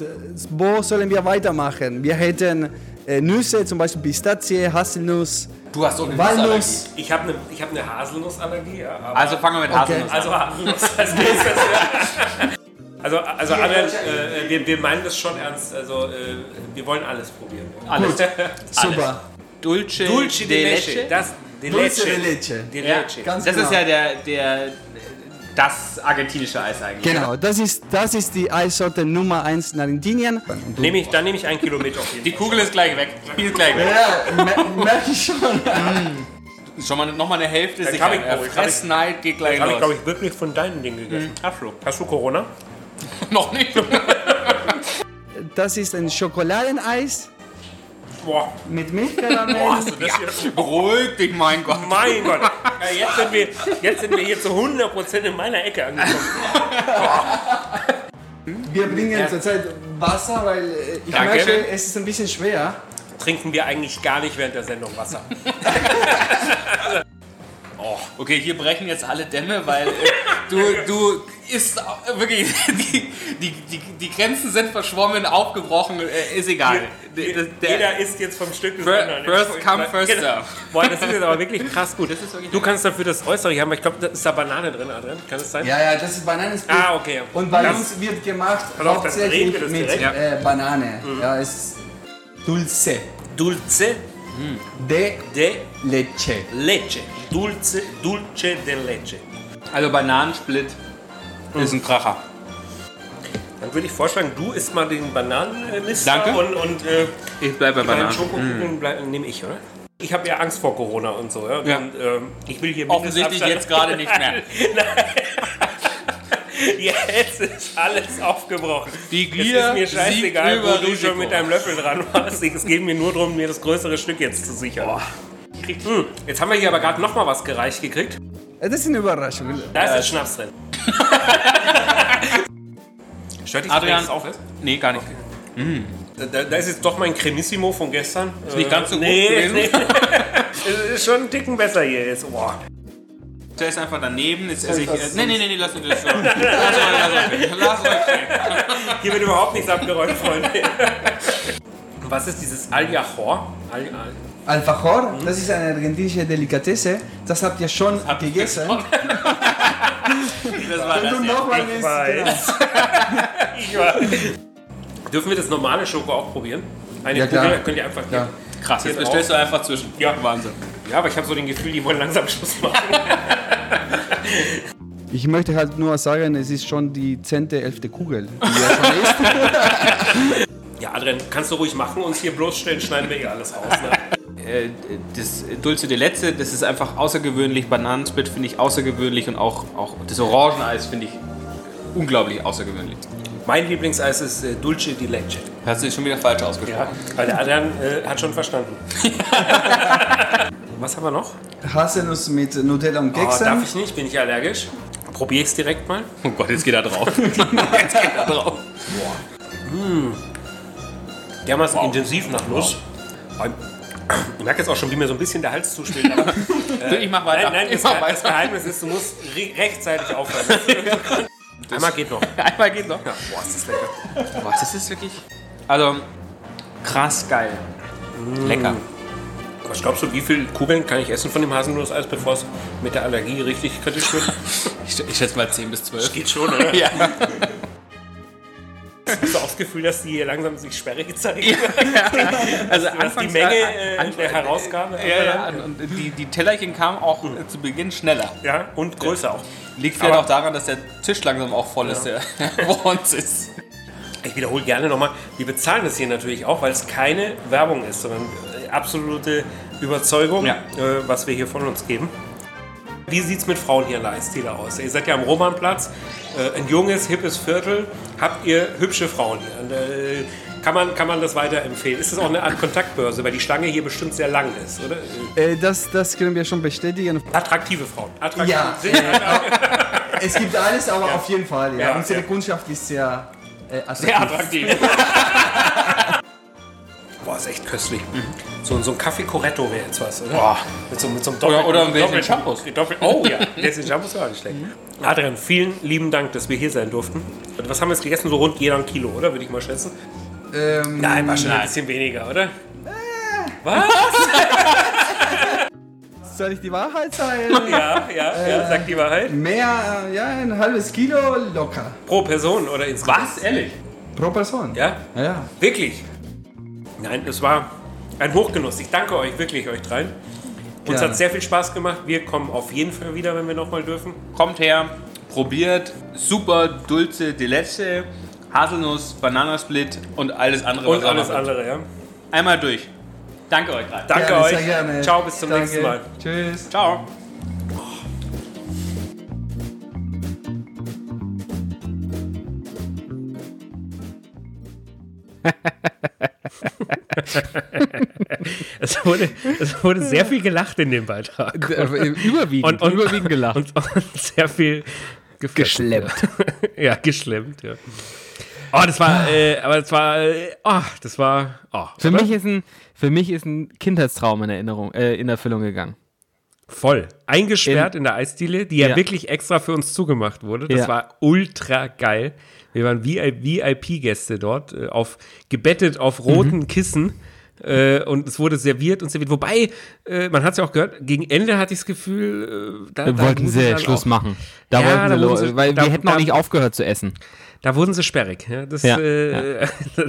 wo sollen wir weitermachen? Wir hätten äh, Nüsse, zum Beispiel Pistazie, Haselnuss, Du hast so eine Walnuss. ich habe eine ich hab eine Haselnussallergie. Ja, aber Also fangen wir mit Haselnuss an. Also Haselnuss (laughs) als. Also, also Adrian, äh, wir, wir meinen das schon ernst. Also äh, wir wollen alles probieren. Alles. Super. (laughs) Dulce, Dulce de leche. Das, de Dulce leche. de leche. De Ja, leche. Ganz das genau. ist ja der, der, das argentinische Eis eigentlich. Genau, das ist, das ist die Eissorte Nummer 1 in Argentinien. Nehme ich, dann nehme ich ein Kilo mit auf jeden Die Kugel ist gleich weg. Die ist gleich weg. Ja, mer merke ich schon. Schon mal nochmal eine Hälfte Dann sicher. hab ich- Der hab ich- Fressneid geht gleich Fall. Habe ich, los. glaube ich, wirklich von deinen Dingen gegessen. So. Hast du Corona? (laughs) Noch nicht. Das ist ein Schokoladeneis Boah, mit Milchkaramell. hast du das hier? Beruhig dich, mein Gott. Mein Gott. Ja, jetzt, sind wir, jetzt sind wir hier zu 100% in meiner Ecke angekommen. Wir bringen zurzeit Wasser, weil äh, ich Danke. merke, es ist ein bisschen schwer. Trinken wir eigentlich gar nicht während der Sendung Wasser. (laughs) Okay, hier brechen jetzt alle Dämme, weil äh, du, du isst auch wirklich, (laughs) die, die, die, die Grenzen sind verschwommen, aufgebrochen, äh, ist egal. Der- der- der- Jeder isst jetzt vom Stück des anderen. first come, first Genau. serve. Boah, das ist jetzt aber wirklich krass gut. ist wirklich du kannst dafür das Äußere hier haben, aber ich glaube, da ist da Banane drin, Adrian. Kann das sein? Ja, ja, das ist Bananensplit. Ah, okay. Und bei uns wird gemacht drehen hauptsächlich mit direkt. äh, Banane. Ja, es ist Dulce Dulce de de leche. leche. Dulce, dulce de leche. Also Bananensplit ist ein Kracher. Dann würde ich vorschlagen, du isst mal den Bananenmister Danke. und, und äh, Ich bleibe bei Bananen. Schokokugeln bleib- nehme ich, oder? Ich habe ja Angst vor Corona und so. Ja? Ja. Und, ähm, ich will hier Offensichtlich jetzt gerade nicht mehr. (laughs) Jetzt ist alles aufgebrochen. Die es Gier ist mir scheißegal, wo du Risiko. schon mit deinem Löffel dran warst. Es geht mir nur darum, mir das größere Stück jetzt zu sichern. Hm, jetzt haben wir hier aber gerade noch mal was gereicht gekriegt. Äh, Das ist eine Überraschung. Da ist jetzt Schnaps drin. (laughs) Stört dich, Adrian. das auf ist? Nee, gar nicht. Da, da ist jetzt doch mein Cremissimo von gestern. Ist nicht ganz so gut nee, gewesen. Nee. (laughs) Es ist schon ein Ticken besser hier jetzt. Boah. Der ist einfach daneben. Ist, ist ich, äh, nee, nee, nee, nee, lass uns das (laughs) so. Lass euch, lass euch, lass euch stehen. Hier wird überhaupt nichts abgeräumt, Freunde. Was ist dieses Aljachor? Al, Al. Alfajor, das ist eine argentinische Delikatesse. Das habt ihr schon gegessen. (laughs) Das war Wenn du. Ja. nochmal Ich willst, weiß. (laughs) ich war. Dürfen wir das normale Schoko auch probieren? Eine Ja, klar. Kugel könnt ihr einfach. Ja. Krass, jetzt bestellst du einfach zwischen. Ja. Wahnsinn. Ja, aber ich habe so den Gefühl, die wollen langsam Schluss machen. (laughs) Ich möchte halt nur sagen, es ist schon die 10., 11. Kugel. Die schon. (laughs) Ja, Adrian, kannst du ruhig machen, uns hier bloßstellen, schneiden wir eh alles raus. Ne? Äh, das Dulce de Leche, das ist einfach außergewöhnlich. Bananensplit finde ich außergewöhnlich und auch, auch das Orangeneis finde ich unglaublich außergewöhnlich. Mein Lieblingseis ist äh, Dulce di Leche. Hast du schon wieder falsch ausgesprochen? Ja, weil der Adrian äh, hat schon verstanden. (laughs) Was haben wir noch? Haselnuss mit Nutella und Oh, darf Keksen. ich nicht, bin ich allergisch. Probiere ich es direkt mal. (laughs) Oh Gott, jetzt geht er drauf. (laughs) jetzt geht er drauf. Dermaßen intensiv nach Nuss. Ich merke jetzt auch schon, wie mir so ein bisschen der Hals zuschwillt. Aber, (laughs) äh, ich mach weiter. Nein, nein, Ich das, mach das weiter. Geheimnis ist, du musst re rechtzeitig aufhören. Einmal geht noch. Einmal geht noch. Ja, boah, ist das lecker. Boah, das ist wirklich. Also, krass geil. Lecker. Was glaubst du, wie viele Kugeln kann ich essen von dem Haselnusseis, bevor es mit der Allergie richtig kritisch wird? (laughs) Ich, ich schätze mal 10 bis 12. Geht schon, oder? Ja. (laughs) Hast du auch das Gefühl, dass die hier langsam sich sperrig zeigen? Also Dass die Menge äh, an- der Herausgabe Ja, ja, und die, die Tellerchen kamen auch äh, zu Beginn schneller. ja, und größer auch. Liegt vielleicht auch daran, dass der Tisch langsam auch voll ist, der (laughs) vor uns ist. Ich wiederhole gerne nochmal, wir bezahlen das hier natürlich auch, weil es keine Werbung ist, sondern absolute Überzeugung, Ja. äh, was wir hier von uns geben. Wie sieht es mit Frauen hier in der Eisdiele aus? Ihr seid ja am Romanplatz, äh, ein junges, hippes Viertel. Habt ihr hübsche Frauen hier? Und, äh, kann, man, kann man das weiterempfehlen? Ist das auch eine Art Kontaktbörse, weil die Schlange hier bestimmt sehr lang ist, oder? Äh, das, das können wir schon bestätigen. attraktive Frauen. Attraktiv. (laughs) Ja, Es gibt alles, aber auf jeden Fall. Ja. Ja, Unsere ja. Kundschaft ist sehr äh, attraktiv. Sehr attraktiv. (laughs) Boah, ist echt köstlich. So, so ein Kaffee Corretto wäre jetzt was, oder? Boah. Mit so, mit so einem Oder- oder ein doppelten- Shampoos. Doppel, oh ja, (laughs) Gläschen Shampoos war auch nicht schlecht. Adrian, vielen lieben Dank, dass wir hier sein durften. Und was haben wir jetzt gegessen? So rund jeder ein Kilo, oder? Würde ich mal schätzen. Ähm, Nein, war schon ein bisschen weniger, oder? Was? (laughs) soll ich die Wahrheit sagen? (laughs) Ja, ja, ja, sag die Wahrheit. Mehr, äh, ja, ein halbes Kilo locker. Pro Person oder insgesamt? Was? Ehrlich? Pro Person. Ja? Ja, ja. Wirklich? Nein, es war ein Hochgenuss. Ich danke euch wirklich, euch dreien. Uns Gerne. hat sehr viel Spaß gemacht. Wir kommen auf jeden Fall wieder, wenn wir nochmal dürfen. Kommt her, probiert. Super Dulce de Leche, Haselnuss, Bananasplit und alles andere. Und alles andere, ja. Einmal durch. Danke euch drei. Danke Gerne, euch. Sehr gerne. Ciao, bis zum Danke. nächsten Mal. Tschüss. Ciao. (laughs) (laughs) Es wurde, es wurde sehr viel gelacht in dem Beitrag. Überwiegend, überwiegend gelacht. Und, und sehr viel. Geschlemmt. (laughs) Ja, geschlemmt, ja. Oh, das war, äh, aber das war, äh, oh, das war, oh, Für mich, ist ein, für mich ist ein Kindheitstraum in Erinnerung, äh, in Erfüllung gegangen. Voll. Eingesperrt in, der Eisdiele, die ja, Ja. wirklich extra für uns zugemacht wurde. Das Ja. war ultra geil. Wir waren VIP-Gäste dort, äh, auf, gebettet auf roten Mhm. Kissen. Äh, und es wurde serviert und serviert. Wobei, äh, man hat es ja auch gehört, ggegen Ende hatte ich das Gefühl, äh, da, Da da wollten sie Schluss auch- machen. Da Ja, wollten da sie, lo- sie- weil da- wir hätten da- auch nicht aufgehört zu essen. Da wurden sie sperrig. Ja, das, Ja, äh,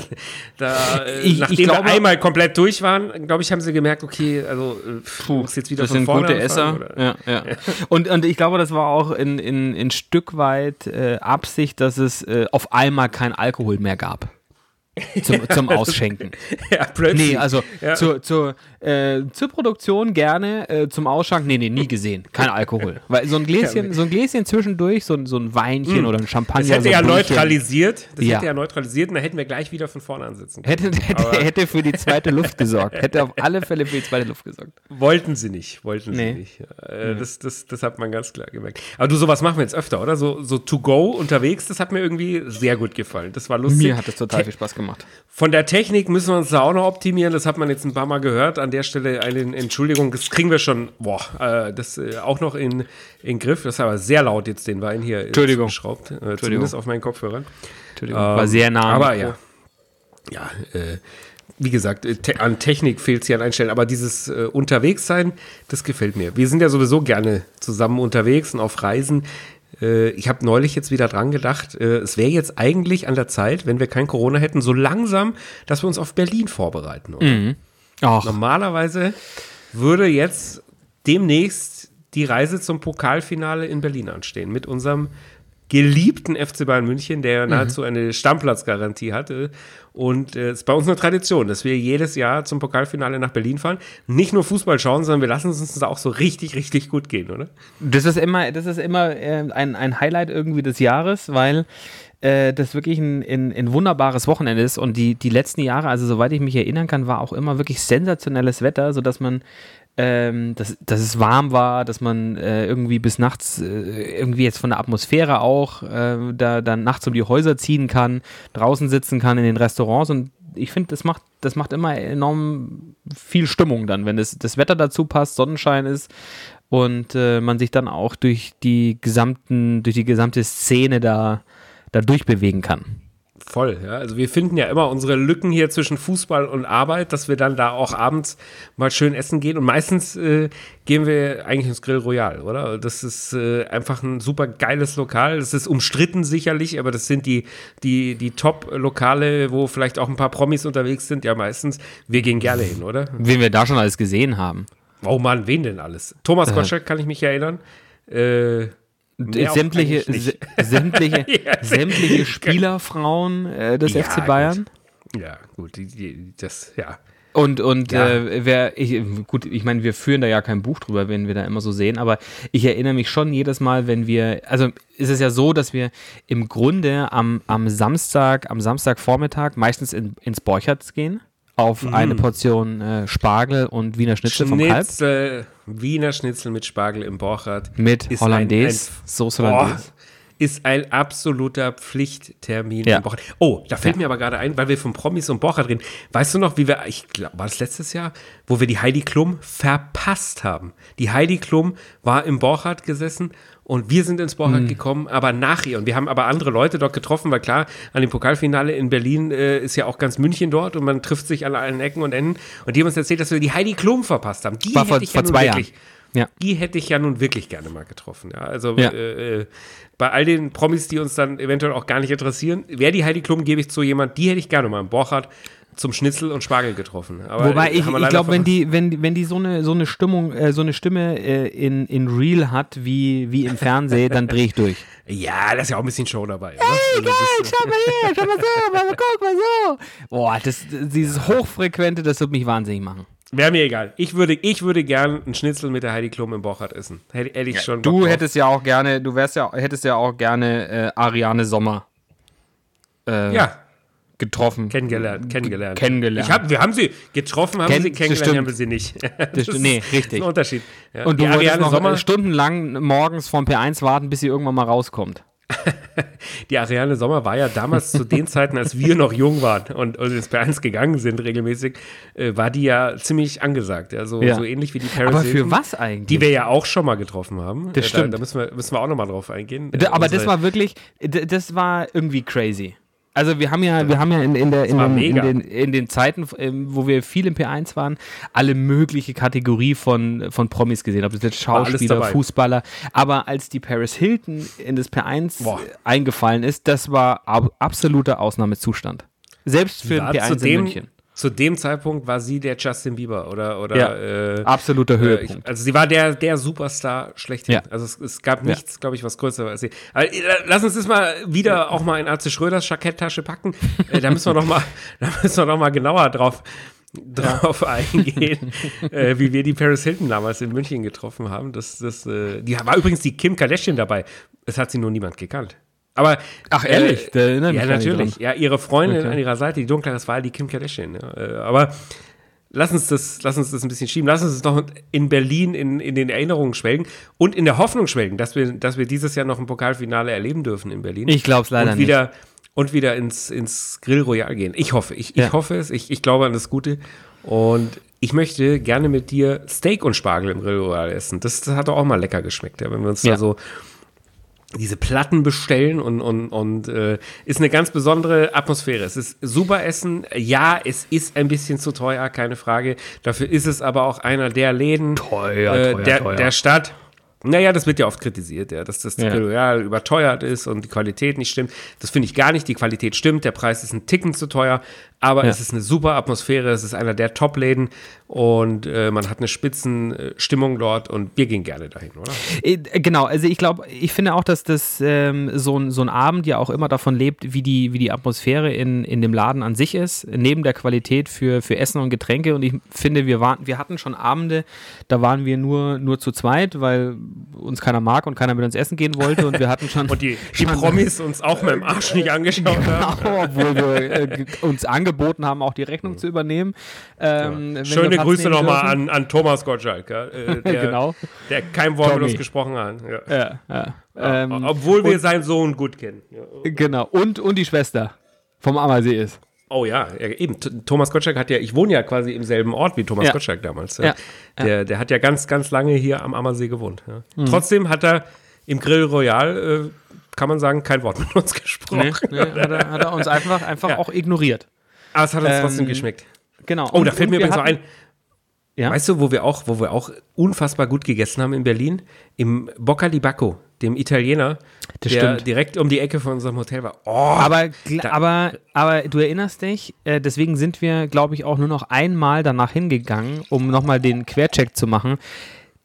(laughs) da, äh, Ich- ich nachdem glaube- wir einmal komplett durch waren, glaube ich, haben sie gemerkt, okay, also äh, pff, muss jetzt wieder Das von sind vorne gute Esser. Ja, ja. (laughs) Und, und ich glaube, das war auch in, in, in Stück weit äh, Absicht, dass es äh, auf einmal kein Alkohol mehr gab. (laughs) Zum, zum Ausschenken. Ja, plötzlich. Nee, also Ja. zur, zur, äh, zur Produktion gerne, äh, zum Ausschank, nee, nee, nie gesehen. Kein Alkohol. Weil so ein Gläschen, so ein Gläschen zwischendurch, so, ein- so ein Weinchen oder ein Champagner. Das hätte so ja Bierchen, neutralisiert. Das Ja. hätte ja neutralisiert und dann hätten wir gleich wieder von vorne ansitzen können. Hätte, hätte, hätte für die zweite Luft gesorgt. Hätte auf alle Fälle für die zweite Luft gesorgt. Wollten sie nicht, wollten Nee. sie nicht. Äh, das, das, das hat man ganz klar gemerkt. Aber du, sowas machen wir jetzt öfter, oder? So, so to go unterwegs, das hat mir irgendwie sehr gut gefallen. Das war lustig. Mir hat das total viel Spaß gemacht. Von der Technik müssen wir uns da auch noch optimieren. Das hat man jetzt ein paar Mal gehört. An der Stelle eine Entschuldigung. Das kriegen wir schon, boah, äh, das äh, auch noch in, in Griff. Das ist aber sehr laut jetzt den Wein hier äh, Entschuldigung. geschraubt. Äh, zumindest auf meinen Kopfhörern. Entschuldigung, war sehr nah. Aber ja. Ja, äh, wie gesagt, äh, te an Technik fehlt es hier an Einstellen, aber dieses äh, Unterwegssein, das gefällt mir. Wir sind ja sowieso gerne zusammen unterwegs und auf Reisen. Äh, ich habe neulich jetzt wieder dran gedacht, äh, es wäre jetzt eigentlich an der Zeit, wenn wir kein Corona hätten, so langsam, dass wir uns auf Berlin vorbereiten. Oder? Ach, Normalerweise würde jetzt demnächst die Reise zum Pokalfinale in Berlin anstehen mit unserem geliebten FC Bayern München, der Mhm. nahezu eine Stammplatzgarantie hatte. Und äh, es ist bei uns eine Tradition, dass wir jedes Jahr zum Pokalfinale nach Berlin fahren. Nicht nur Fußball schauen, sondern wir lassen es uns auch so richtig, richtig gut gehen, oder? Das ist immer, das ist immer äh, ein, ein Highlight irgendwie des Jahres, weil äh, das wirklich ein, ein, ein wunderbares Wochenende ist. Und die, die letzten Jahre, also soweit ich mich erinnern kann, war auch immer wirklich sensationelles Wetter, sodass man ähm, dass, dass es warm war, dass man äh, irgendwie bis nachts, äh, irgendwie jetzt von der Atmosphäre auch, äh, da dann nachts um die Häuser ziehen kann, draußen sitzen kann in den Restaurants. Und ich finde, das macht, das macht immer enorm viel Stimmung dann, wenn das, das Wetter dazu passt, Sonnenschein ist und äh, man sich dann auch durch die gesamten, durch die gesamte Szene da, da durchbewegen kann. Voll, ja. Also wir finden ja immer unsere Lücken hier zwischen Fußball und Arbeit, dass wir dann da auch abends mal schön essen gehen. Und meistens äh, gehen wir eigentlich ins Grill Royal, oder? Das ist äh, einfach ein super geiles Lokal. Das ist umstritten sicherlich, aber das sind die, die, die Top-Lokale, wo vielleicht auch ein paar Promis unterwegs sind. Ja, meistens. Wir gehen gerne hin, oder? Wen wir da schon alles gesehen haben. Oh Mann, wen denn alles? Thomas Gottschalk kann ich mich erinnern. Äh, Mehr sämtliche, sämtliche, (laughs) ja, sämtliche Spielerfrauen äh, des ja, FC Bayern. Gut. Ja, gut, die, die, das, ja. Und, und ja. äh, wer, ich, gut, ich meine, wir führen da ja kein Buch drüber, wenn wir da immer so sehen, aber ich erinnere mich schon jedes Mal, wenn wir, also ist es ja so, dass wir im Grunde am, am Samstag, am Samstagvormittag meistens in, ins Borchertz gehen auf mhm. eine Portion äh, Spargel und Wiener Schnitzel, Schnitzel, vom Kalb. Wiener Schnitzel mit Spargel im Borchardt. Mit Hollandaise, Soße Hollandaise. ist ein absoluter Pflichttermin ja. im Borchardt. Oh, da fällt ja. mir aber gerade ein, weil wir von Promis und Borchardt reden. Weißt du noch, wie wir, ich glaube, war das letztes Jahr, wo wir die Heidi Klum verpasst haben? Die Heidi Klum war im Borchardt gesessen und wir sind ins Borchardt mhm. gekommen, aber nach ihr. Und wir haben aber andere Leute dort getroffen, weil klar, an dem Pokalfinale in Berlin äh, ist ja auch ganz München dort und man trifft sich an allen Ecken und Enden. Und die haben uns erzählt, dass wir die Heidi Klum verpasst haben. Die War hätte vor, ich ja vor zwei wirklich, Jahren. Ja. Die hätte ich ja nun wirklich gerne mal getroffen. Ja, also ja. Äh, äh, bei all den Promis, die uns dann eventuell auch gar nicht interessieren, wäre die Heidi Klum, gebe ich zu jemand, die hätte ich gerne mal im Borchardt zum Schnitzel und Spargel getroffen. Aber Wobei ich, ich glaube, wenn die, wenn, wenn die so eine, so eine Stimmung, äh, so eine Stimme äh, in, in Real hat wie, wie im Fernsehen, dann drehe ich durch. (laughs) Ja, da ist ja auch ein bisschen Show dabei. Ey, also geil, schau mal hier, schau mal so, mal, guck mal so. (laughs) Boah, das, dieses Hochfrequente, das wird mich wahnsinnig machen. Wäre mir egal. Ich würde, ich würde gern einen Schnitzel mit der Heidi Klum im Bochart essen. Hätte, hätte ich ja, schon. Du hättest ja auch gerne, du wärst ja, hättest ja auch gerne äh, Ariane Sommer. Äh, ja, getroffen. Kennengelernt, kennengelernt. Kennengelernt. Ich hab, wir haben sie getroffen, haben Ken sie kennengelernt, haben wir sie nicht. Das, das nee, richtig. (laughs) Das ist ein Unterschied. Ja. Und du Die wolltest noch Sommer, stundenlang morgens vom P1 warten, bis sie irgendwann mal rauskommt. Die Ariane Sommer war ja damals zu den Zeiten, als wir noch jung waren und, und ins P1 gegangen sind regelmäßig, äh, war die ja ziemlich angesagt. Ja, so, ja. so ähnlich wie die Paris Aber für was eigentlich? Die wir ja auch schon mal getroffen haben. Das stimmt. Da, da müssen, wir, müssen wir auch noch mal drauf eingehen. Da, aber das war wirklich, das war irgendwie crazy. Also wir haben ja, wir haben ja in, in, der, in, den, in, den, in den Zeiten, ähm, wo wir viel im P1 waren, alle mögliche Kategorie von, von Promis gesehen. Ob das jetzt Schauspieler, Fußballer. Aber als die Paris Hilton in das P1 Boah. eingefallen ist, das war ab, absoluter Ausnahmezustand. Selbst für den P1 in München zu dem Zeitpunkt war sie der Justin Bieber oder oder ja, äh, absoluter äh, Höhepunkt. Äh, also sie war der der Superstar schlechthin. Ja. Also es, es gab nichts, ja. glaube ich, was größer als sie. Aber, äh, lass uns das mal wieder auch mal in Arze Schröders Jacketttasche packen. äh, da müssen wir noch mal, (laughs) da müssen wir noch mal genauer drauf drauf eingehen, äh, wie wir die Paris Hilton damals in München getroffen haben. Das, das, äh, die war übrigens die Kim Kardashian dabei. Es hat sie nur niemand gekannt. Aber ach ehrlich, äh, ja natürlich, ja ihre Freundin okay. an ihrer Seite, die dunkle, das war die Kim Kardashian. Ja. Äh, aber lass uns das, lass uns das ein bisschen schieben, lass uns noch in Berlin in, in den Erinnerungen schwelgen und in der Hoffnung schwelgen, dass wir, dass wir dieses Jahr noch ein Pokalfinale erleben dürfen in Berlin. Ich glaube es leider und wieder, nicht. Und wieder ins, ins Grill Royal gehen. Ich hoffe, ich, ja. ich hoffe es, ich, ich glaube an das Gute. Und ich möchte gerne mit dir Steak und Spargel im Grill Royal essen. Das, das hat doch auch mal lecker geschmeckt, ja, wenn wir uns ja. da so diese Platten bestellen und, und, und äh, ist eine ganz besondere Atmosphäre. Es ist super Essen. Ja, es ist ein bisschen zu teuer, keine Frage. Dafür ist es aber auch einer der Läden teuer, äh, teuer, der, teuer. der Stadt. Naja, das wird ja oft kritisiert, ja, dass das ja. Royal überteuert ist und die Qualität nicht stimmt. Das finde ich gar nicht. Die Qualität stimmt, der Preis ist ein Ticken zu teuer, aber ja. es ist eine super Atmosphäre. Es ist einer der Top-Läden und äh, man hat eine Spitzenstimmung dort und wir gehen gerne dahin, oder? Äh, genau, also ich glaube, ich finde auch, dass das ähm, so, ein, so ein Abend ja auch immer davon lebt, wie die, wie die Atmosphäre in, in dem Laden an sich ist, neben der Qualität für, für Essen und Getränke. Und ich finde, wir, waren, wir hatten schon Abende, da waren wir nur, nur zu zweit, weil uns keiner mag und keiner mit uns essen gehen wollte. Und wir hatten schon. (laughs) und die, die Promis uns auch mit dem Arsch nicht angeschaut (laughs) genau, haben. Obwohl wir äh, uns angeboten haben, auch die Rechnung mhm. zu übernehmen. Ähm, ja. Schöne Grüße nochmal an, an Thomas Gottschalk, ja, äh, (laughs) der, genau. der kein Wort mit uns gesprochen hat. Ja. ja, ja. Ähm, obwohl wir seinen Sohn gut kennen. Genau, und, und die Schwester vom Ammersee ist. Oh ja, ja, eben. Thomas Gottschalk hat ja, ich wohne ja quasi im selben Ort wie Thomas Ja. Gottschalk damals. Ja, Der, der hat ja ganz, ganz lange hier am Ammersee gewohnt. Ja. Trotzdem hat er im Grill Royal, äh, kann man sagen, kein Wort mit uns gesprochen. Nee, nee, hat, er, hat er uns einfach, einfach Ja. auch ignoriert. Aber es hat uns Ähm, trotzdem geschmeckt. Genau. Oh, da Und- fällt und mir übrigens noch ein. Ja? Weißt du, wo wir auch, wo wir auch unfassbar gut gegessen haben in Berlin? Im Bocca di Bacco, dem Italiener, Das der stimmt. direkt um die Ecke von unserem Hotel war. Oh, Aber, Da- aber, aber du erinnerst dich, äh, deswegen sind wir, glaube ich, auch nur noch einmal danach hingegangen, um nochmal den Quercheck zu machen.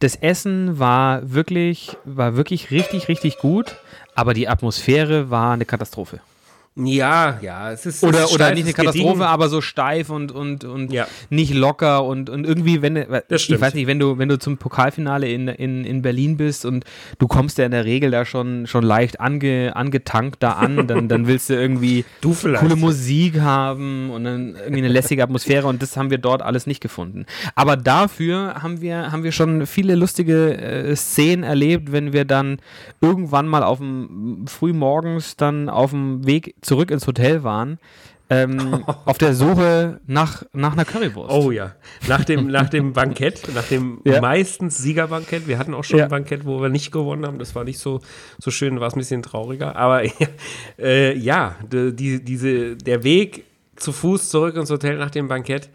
Das Essen war wirklich, war wirklich richtig, richtig gut, aber die Atmosphäre war eine Katastrophe. Ja, ja, es ist. Oder, oder nicht eine Katastrophe, gediegen. aber so steif und, und, und Ja. nicht locker und, und irgendwie, wenn du, Das ich weiß nicht, wenn du, wenn du zum Pokalfinale in, in, in Berlin bist und du kommst ja in der Regel da schon, schon leicht ange, angetankt da an, dann, (laughs) dann willst du irgendwie Du coole Musik haben und dann irgendwie eine lässige Atmosphäre und das haben wir dort alles nicht gefunden. Aber dafür haben wir, haben wir schon viele lustige äh, Szenen erlebt, wenn wir dann irgendwann mal auf dem frühmorgens dann auf dem Weg zurück ins Hotel waren. Ähm, (laughs) auf der Suche nach, nach einer Currywurst. Oh ja, nach dem, nach dem Bankett, nach dem (laughs) Ja. meistens Siegerbankett. Wir hatten auch schon Ja. ein Bankett, wo wir nicht gewonnen haben. Das war nicht so, so schön, war es ein bisschen trauriger. Aber (laughs) äh, ja, die, die, diese, der Weg zu Fuß zurück ins Hotel nach dem Bankett,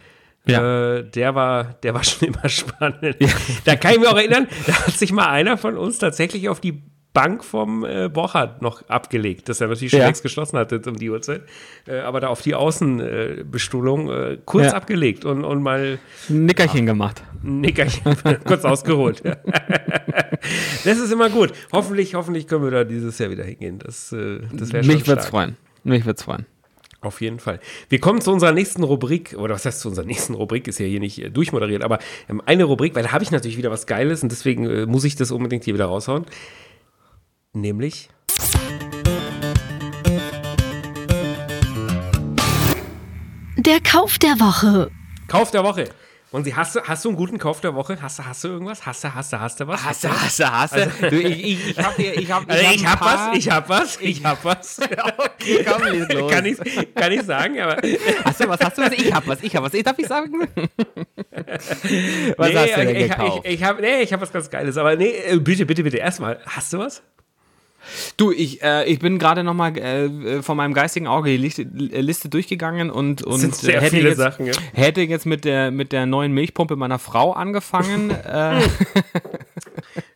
Ja. äh, der, war, der war schon immer spannend. Da kann ich mich auch erinnern, da hat sich mal einer von uns tatsächlich auf die Bank vom äh, Borchardt noch abgelegt, das er natürlich schon Ja. längst geschlossen hatte um die Uhrzeit, äh, aber da auf die Außenbestuhlung äh, kurz Ja. abgelegt und, und mal Nickerchen gemacht. ein Nickerchen (laughs) kurz ausgeholt. (laughs) das ist immer gut. Hoffentlich, hoffentlich können wir da dieses Jahr wieder hingehen. Das, äh, das wäre schon Mich wird's stark. freuen. Mich wird's freuen. Auf jeden Fall. Wir kommen zu unserer nächsten Rubrik, oder was heißt zu unserer nächsten Rubrik, ist ja hier nicht äh, durchmoderiert, aber ähm, eine Rubrik, weil da habe ich natürlich wieder was Geiles und deswegen äh, muss ich das unbedingt hier wieder raushauen. Nämlich. Der Kauf der Woche. Kauf der Woche. Und sie, hast du, hast du einen guten Kauf der Woche? Hast du, hast du irgendwas? Hast du, hast du, hast du was? Hast du, hast du, hast du. du ich ich, ich hab hier, ich hab, Also hab ich ein hab paar- was, ich hab was, ich hab was. (laughs) Okay, komm, (laughs) leg los. kann, ich, kann ich sagen, aber Hast du was, hast du was? Ich hab was, ich hab was. Ich darf ich sagen? (laughs) was nee, hast du denn ich, ich, gekauft? ich, ich hab, nee, ich hab was ganz Geiles, aber nee, äh, bitte, bitte, bitte, erstmal, hast du was? Du, ich, äh, ich bin gerade nochmal äh, von meinem geistigen Auge die Liste, äh, Liste durchgegangen und, und sind sehr hätte, viele jetzt, Sachen, ja. hätte jetzt mit der, mit der neuen Milchpumpe meiner Frau angefangen. (laughs) äh,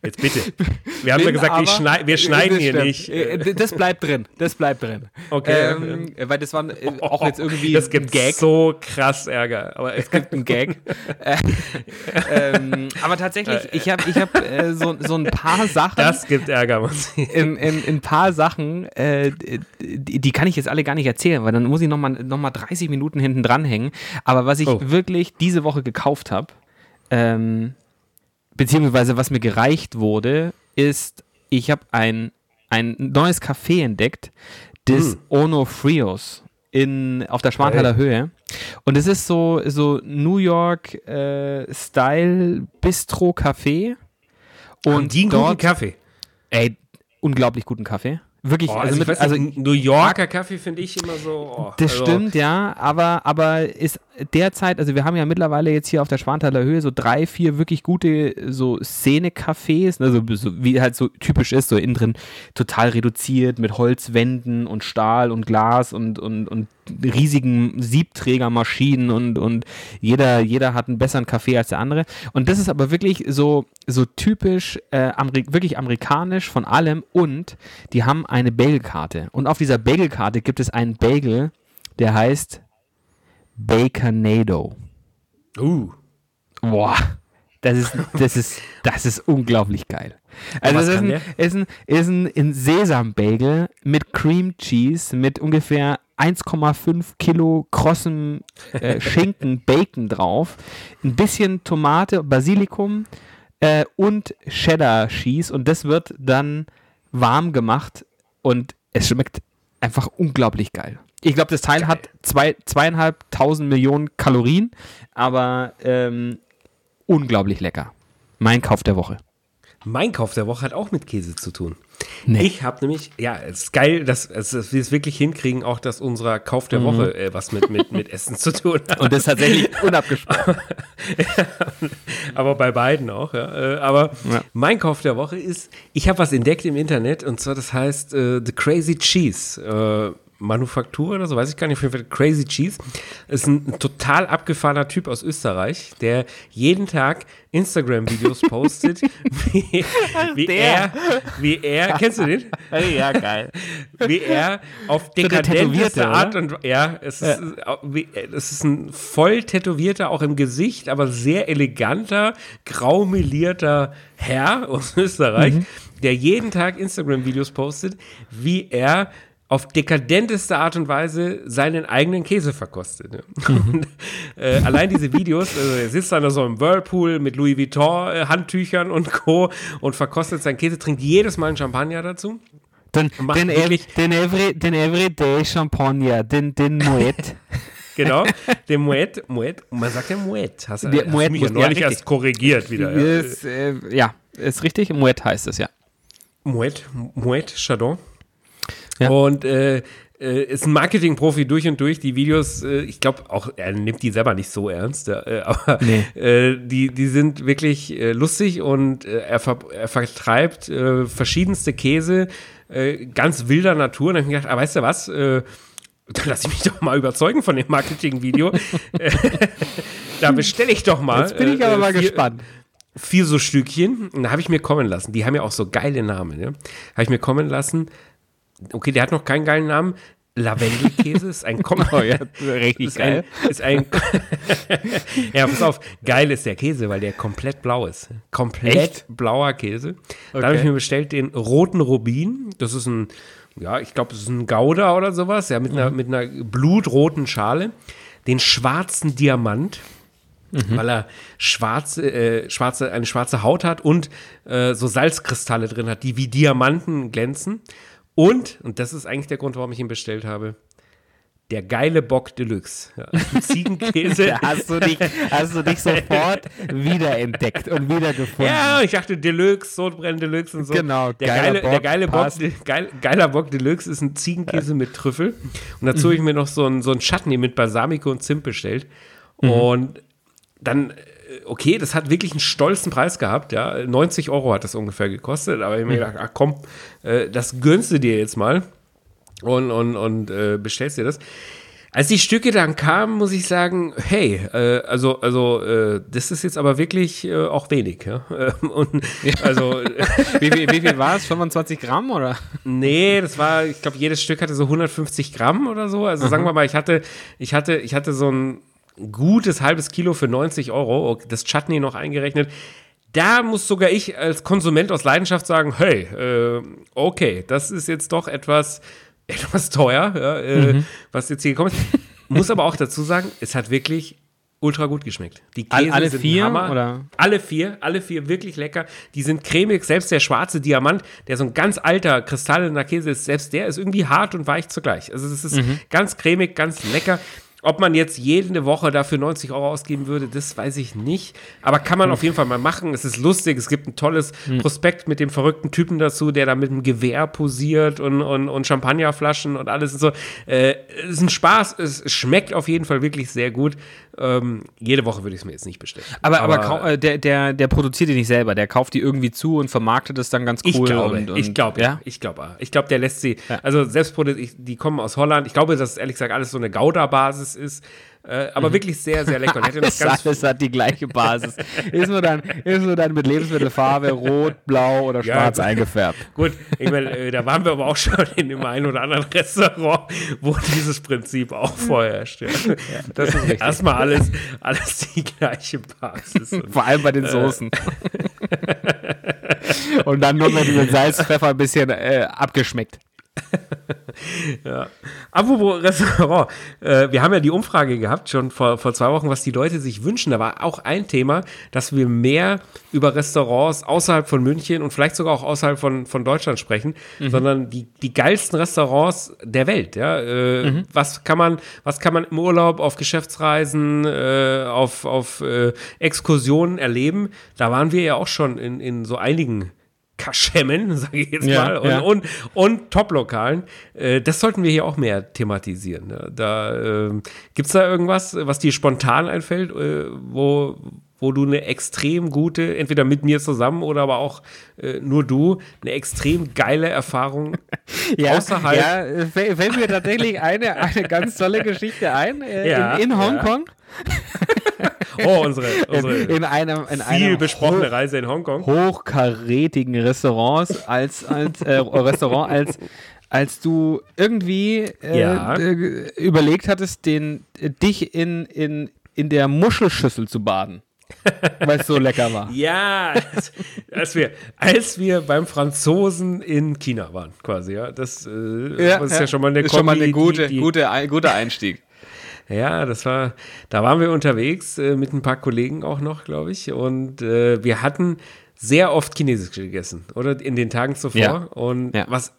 Jetzt bitte. Wir haben ja gesagt, aber- ich schnei wir schneiden hier stimmt. nicht. Äh, Das bleibt drin. Das bleibt drin. Okay. Ähm, weil das war äh, auch jetzt irgendwie (laughs) das gibt Gag. so krass Ärger. Aber Es gibt (laughs) einen Gag. Äh, ähm, aber tatsächlich, ich habe ich hab, äh, so, so ein paar Sachen. das gibt Ärger, ich. (laughs) in, in, in ein paar Sachen, äh, die, die kann ich jetzt alle gar nicht erzählen, weil dann muss ich nochmal noch mal 30 Minuten hinten dranhängen. Aber was ich Oh. wirklich diese Woche gekauft habe, ähm, beziehungsweise was mir gereicht wurde, ist, ich habe ein, ein neues Café entdeckt, das Ono Frios in, auf der Schwanthaler Höhe. Und es ist so, so New York äh, Style Bistro Café. Und die einen guten dort, Kaffee. Ey, unglaublich guten Kaffee. Wirklich, Oh, also, also, mit, ich weiß also nicht, New Yorker Kaffee finde ich immer so. Oh, das also, stimmt, ja, aber, aber ist derzeit, also wir haben ja mittlerweile jetzt hier auf der Schwanthaler Höhe so drei, vier wirklich gute so Szene-Cafés, also so, wie halt so typisch ist, so innen drin total reduziert mit Holzwänden und Stahl und Glas und, und, und riesigen Siebträgermaschinen und, und jeder, jeder hat einen besseren Kaffee als der andere. Und das ist aber wirklich so, so typisch, äh, Ameri wirklich amerikanisch von allem und die haben eine Bagelkarte. Und auf dieser Bagelkarte gibt es einen Bagel, der heißt Baconado. Uh, Boah, das ist, das ist, das ist unglaublich geil. Also das ist ein, ist ein, ist ein, ein Sesambagel mit Cream Cheese, mit ungefähr 1,5 Kilo krossem äh, (laughs) Schinken, Bacon drauf, ein bisschen Tomate, Basilikum äh, und Cheddar Cheese und das wird dann warm gemacht und es schmeckt einfach unglaublich geil. Ich glaube, das Teil hat zwei, zweieinhalbtausend Millionen Kalorien, aber ähm, unglaublich lecker. Mein Kauf der Woche. Mein Kauf der Woche hat auch mit Käse zu tun. Nee. Ich habe nämlich, ja, es ist geil, dass, dass wir es wirklich hinkriegen, auch dass unser Kauf der Woche äh, was mit, mit, mit Essen zu tun hat. Und das tatsächlich unabgesprochen. (laughs) aber bei beiden auch, ja. Äh, aber Ja. mein Kauf der Woche ist, ich habe was entdeckt im Internet und zwar das heißt äh, The Crazy Cheese. Äh, Manufaktur oder so, weiß ich gar nicht, auf jeden Fall Crazy Cheese. Ist ein total abgefahrener Typ aus Österreich, der jeden Tag Instagram-Videos (laughs) postet, wie, wie er, wie er, kennst du den? ja, geil. wie er auf dekadenteste Art und ja, es ist, äh, wie- es ist ein voll tätowierter, auch im Gesicht, aber sehr eleganter, graumelierter Herr aus Österreich, Mhm. der jeden Tag Instagram-Videos postet, wie er auf dekadenteste Art und Weise seinen eigenen Käse verkostet. Ne? Mhm. Äh, allein diese Videos, also er sitzt dann da so im Whirlpool mit Louis Vuitton äh, Handtüchern und Co. und verkostet seinen Käse, trinkt jedes Mal einen Champagner dazu. Den, den, ev den, every, den Everyday Champagner, den, den Moet. (laughs) Genau, der Moet, Moet, man sagt ja Moet. Hast, Der hast Moet mich ja muss- ja, neulich erst korrigiert wieder. Ja. ist, äh, ja, ist richtig. Moet heißt es, ja. Moet, Moet Chardon. Ja. Und äh, äh, ist ein Marketing-Profi durch und durch. Die Videos, äh, ich glaube auch, er nimmt die selber nicht so ernst, äh, (laughs) aber Nee. die, die sind wirklich lustig und er, ver er vertreibt verschiedenste Käse, ganz wilder Natur. Und dann habe ich mir gedacht, ah, weißt du was, dann (laughs) lass ich mich doch mal überzeugen von dem Marketing-Video. (laughs) Da bestelle ich doch mal. Jetzt bin ich aber mal vier- gespannt. vier so Stückchen. Und da habe ich mir kommen lassen. Die haben ja auch so geile Namen. Ne? Habe ich mir kommen lassen. Okay, der hat noch keinen geilen Namen. Lavendelkäse ist ein Kom (laughs) Oh ja, (laughs) richtig ist ein, ist ein (laughs) Ja, pass auf, geil ist der Käse, weil der komplett blau ist. Komplett Echt? blauer Käse. Okay. habe ich mir bestellt den roten Rubin. Das ist ein, ja, ich glaube, das ist ein Gouda oder sowas, ja, mit, einer, Mhm. mit einer blutroten Schale. Den schwarzen Diamant Mhm. weil er schwarze, äh, schwarze, eine schwarze Haut hat und äh, so Salzkristalle drin hat, die wie Diamanten glänzen. Und, und das ist eigentlich der Grund, warum ich ihn bestellt habe, der geile Bock Deluxe. Ja, ein Ziegenkäse. (laughs) Hast du dich, hast du dich sofort wiederentdeckt und wiedergefunden. Ja, ich dachte Deluxe, Sodbrennen Deluxe und so. Genau, der geile, der Bock, geile Bock, geil, geiler Bock Deluxe ist ein Ziegenkäse mit Trüffel. Und dazu Mhm. habe ich mir noch so ein, so ein Chutney mit Balsamico und Zimt bestellt. Mhm. Und dann, okay, das hat wirklich einen stolzen Preis gehabt, ja. 90 Euro hat das ungefähr gekostet, aber ich habe mir gedacht, ach komm, äh, das gönnst du dir jetzt mal und, und, und äh, bestellst dir das. Als die Stücke dann kamen, muss ich sagen, hey, äh, also, also äh, das ist jetzt aber wirklich äh, auch wenig. Ja? Ähm, (laughs) Und also, (laughs) Wie, viel, wie viel war es? 25 Gramm oder? nee, das war, ich glaube, jedes Stück hatte so 150 Gramm oder so. Also sagen wir mal, ich hatte, ich hatte, ich hatte so ein gutes halbes Kilo für 90 Euro, das Chutney noch eingerechnet. Da muss sogar ich als Konsument aus Leidenschaft sagen, hey, äh, okay, das ist jetzt doch etwas, (laughs) etwas teuer, ja, äh, was jetzt hier gekommen ist. Muss aber auch dazu sagen, es hat wirklich ultra gut geschmeckt. Die Käse alle sind vier, Hammer. oder? Alle vier, alle vier wirklich lecker. Die sind cremig, selbst der schwarze Diamant, der so ein ganz alter kristallener Käse ist, selbst der ist irgendwie hart und weich zugleich. Also es ist Mhm. ganz cremig, ganz lecker. Ob man jetzt jede Woche dafür 90 Euro ausgeben würde, das weiß ich nicht. Aber kann man auf jeden Fall mal machen. Es ist lustig. Es gibt ein tolles Mhm. Prospekt mit dem verrückten Typen dazu, der da mit einem Gewehr posiert und, und, und Champagnerflaschen und alles und so. Äh, es ist ein Spaß. Es schmeckt auf jeden Fall wirklich sehr gut. Ähm, jede Woche würde ich es mir jetzt nicht bestellen. Aber, aber, kau- äh, der, der, der produziert die nicht selber. Der kauft die irgendwie zu und vermarktet es dann ganz cool. Ich glaube, und, und, ich glaube, ja. Ich glaube, ich glaube, der lässt sie, also selbst die kommen aus Holland. Ich glaube, dass ehrlich gesagt alles so eine Gouda-Basis ist, äh, aber wirklich sehr, sehr lecker. Er Alles, (laughs) ganz, alles hat die gleiche Basis. ist, nur dann, ist nur dann mit Lebensmittelfarbe rot, blau oder Ja, schwarz gut. eingefärbt. (laughs) gut, ich meine, äh, da waren wir aber auch schon in dem einen oder anderen Restaurant, wo dieses Prinzip auch vorherrscht. Ja. das ist richtig. Erstmal alles, alles die gleiche Basis. Und Vor allem bei den Soßen. (laughs) und dann nur noch mit Salz, Pfeffer ein bisschen äh, abgeschmeckt. ja. Apropos Restaurant, äh, wir haben ja die Umfrage gehabt, schon vor, vor zwei Wochen, was die Leute sich wünschen. Da war auch ein Thema, dass wir mehr über Restaurants außerhalb von München und vielleicht sogar auch außerhalb von, von Deutschland sprechen, mhm. sondern die, die geilsten Restaurants der Welt. Ja? Äh, mhm. was, kann man, was kann man im Urlaub, auf Geschäftsreisen, äh, auf, auf äh, Exkursionen erleben? Da waren wir ja auch schon in, in so einigen Kaschemmen, (laughs) sage ich jetzt ja, mal, und, ja. und, und Top-Lokalen. Äh, das sollten wir hier auch mehr thematisieren. Ne? Da äh, gibt es da irgendwas, was dir spontan einfällt, äh, wo, wo du eine extrem gute, entweder mit mir zusammen oder aber auch äh, nur du, eine extrem geile Erfahrung (laughs) ja, außerhalb. Ja, fällt mir tatsächlich eine, eine ganz tolle Geschichte ein äh, (laughs) in, in Hongkong. Oh, unsere, (laughs) unsere in, in einem, in viel besprochene hoch, Reise in Hongkong. Hochkarätigen Restaurants als, als äh, Restaurant als als du irgendwie äh, ja. überlegt hattest, den, dich in, in, in der Muschelschüssel zu baden. (laughs) Weil es so lecker war. Ja, als wir, als wir beim Franzosen in China waren, quasi, ja. Das, äh, ja, ist ja, ja, schon mal eine, ist schon mal eine gute, die, die, gute, guter Einstieg. Ja, das war, da waren wir unterwegs äh, mit ein paar Kollegen auch noch, glaube ich. Und äh, wir hatten sehr oft Chinesisch gegessen, oder? In den Tagen zuvor. Ja. Und ja. was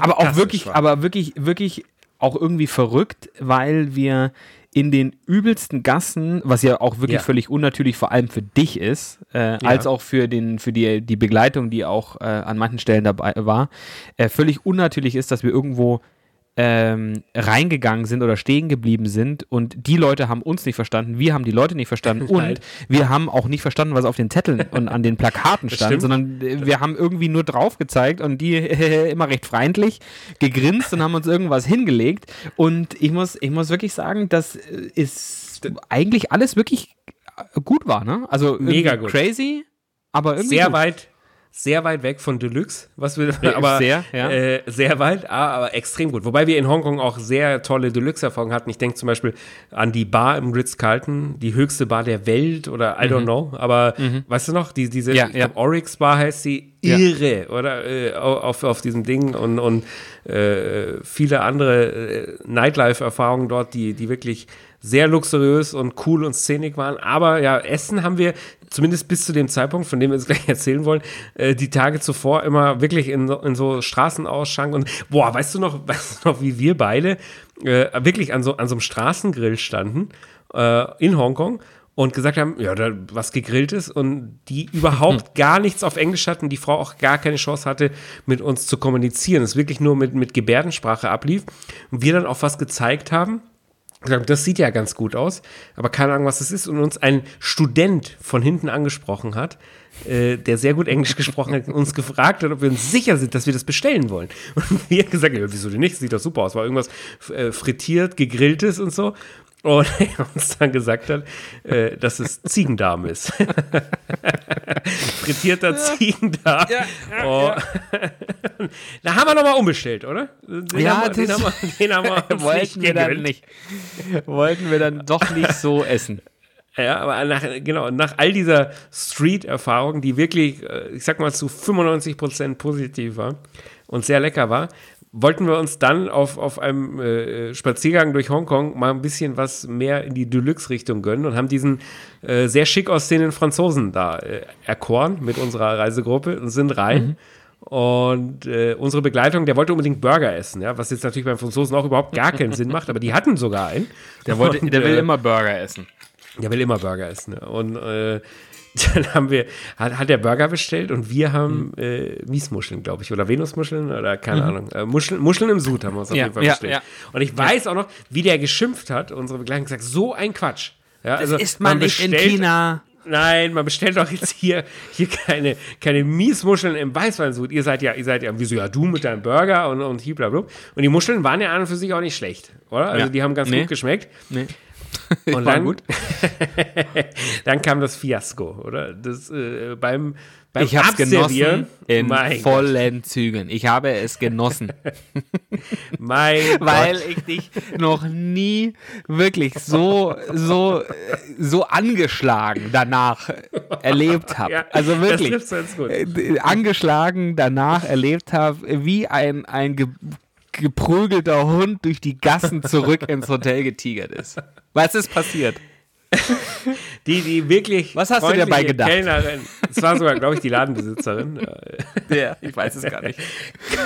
aber auch wirklich, war. aber wirklich, wirklich auch irgendwie verrückt, weil wir in den übelsten Gassen, was ja auch wirklich ja. völlig unnatürlich vor allem für dich ist, äh, ja. als auch für, den, für die, die Begleitung, die auch äh, an manchen Stellen dabei war, äh, völlig unnatürlich ist, dass wir irgendwo ähm, reingegangen sind oder stehen geblieben sind und die Leute haben uns nicht verstanden, wir haben die Leute nicht verstanden (laughs) und wir haben auch nicht verstanden, was auf den Zetteln und an den Plakaten stand, sondern äh, wir haben irgendwie nur drauf gezeigt und die (laughs) immer recht freundlich gegrinst und haben uns irgendwas hingelegt und ich muss, ich muss wirklich sagen, das ist eigentlich alles wirklich gut war, ne? Also mega gut. crazy, aber irgendwie sehr gut. weit sehr weit weg von Deluxe, was wir (laughs) aber sehr, ja. äh, sehr weit, ah, aber extrem gut. Wobei wir in Hongkong auch sehr tolle Deluxe-Erfahrungen hatten. Ich denke zum Beispiel an die Bar im Ritz-Carlton, die höchste Bar der Welt oder I mhm. don't know. Aber mhm. weißt du noch, die, diese ja, ja. Oryx Bar heißt sie, irre, oder? Äh, auf, auf diesem Ding und, und äh, viele andere äh, Nightlife-Erfahrungen dort, die, die wirklich sehr luxuriös und cool und szenig waren. Aber ja, Essen haben wir zumindest bis zu dem Zeitpunkt, von dem wir es gleich (laughs) erzählen wollen, äh, die Tage zuvor immer wirklich in, in so Straßenausschank und boah, weißt du noch, (laughs) weißt du noch, wie wir beide äh, wirklich an so, an so einem Straßengrill standen äh, in Hongkong und gesagt haben, ja, da was gegrillt ist und die (laughs) überhaupt gar nichts auf Englisch hatten, die Frau auch gar keine Chance hatte, mit uns zu kommunizieren. Es wirklich nur mit, mit Gebärdensprache ablief und wir dann auch was gezeigt haben das sieht ja ganz gut aus, aber keine Ahnung, was es ist. Und uns ein Student von hinten angesprochen hat, äh, der sehr gut Englisch gesprochen hat, uns gefragt hat, ob wir uns sicher sind, dass wir das bestellen wollen. Und wir haben gesagt, ja, wieso denn nicht? Das sieht doch super aus. War irgendwas äh, frittiert, gegrilltes und so. Und (laughs) er uns dann gesagt hat, äh, dass es Ziegendarm ist. Frittierter Ziegendarm. Ja, ja, oh. ja. (laughs) da haben wir nochmal umbestellt, oder? Den ja, haben wir, den, haben wir, den haben wir (laughs) wollten wir dann nicht. Wollten wir dann doch nicht so essen. Ja, aber nach, genau, nach all dieser Street-Erfahrung, die wirklich, äh, ich sag mal, zu 95% positiv war und sehr lecker war, wollten wir uns dann auf, auf einem äh, Spaziergang durch Hongkong mal ein bisschen was mehr in die Deluxe-Richtung gönnen und haben diesen äh, sehr schick aussehenden Franzosen da äh, erkoren mit unserer Reisegruppe und sind rein. Mhm. Und äh, unsere Begleitung, der wollte unbedingt Burger essen, ja, was jetzt natürlich beim Franzosen auch überhaupt gar keinen Sinn macht, aber die hatten sogar einen. Der, wollte, und, (laughs) der will äh, immer Burger essen. Der will immer Burger essen. Ja. Und äh, (laughs) dann haben wir, hat, hat der Burger bestellt und wir haben mhm. äh, Miesmuscheln, glaube ich, oder Venusmuscheln oder keine mhm. Ahnung. Äh, Muscheln, Muscheln im Sud haben wir uns auf ja, jeden Fall ja, bestellt. Ja. Und ich weiß auch noch, wie der geschimpft hat, unsere Begleitung gesagt, so ein Quatsch. Ja, das also ist man, man nicht in China. Nein, man bestellt doch jetzt hier, hier keine, keine Miesmuscheln im Weißweinsud. Ihr seid ja, ihr seid ja, wieso ja du mit deinem Burger und, und blablabla. Und die Muscheln waren ja an und für sich auch nicht schlecht, oder? Also die haben ganz nee. gut geschmeckt. Nee. (laughs) Und dann, gut. (laughs) dann kam das Fiasko, oder? Das, äh, beim, beim ich habe es genossen in vollen Gott. Zügen. Ich habe es genossen. (laughs) mein Weil Gott. ich dich noch nie wirklich so, so, so angeschlagen danach erlebt habe. Ja, also wirklich. Äh, angeschlagen danach erlebt habe, wie ein, ein geprügelter Hund durch die Gassen zurück ins Hotel getigert ist. Was ist passiert? Die, die wirklich. Was hast du dir dabei gedacht? Kellnerin, es war sogar, glaube ich, die Ladenbesitzerin. ja, ich weiß es gar nicht.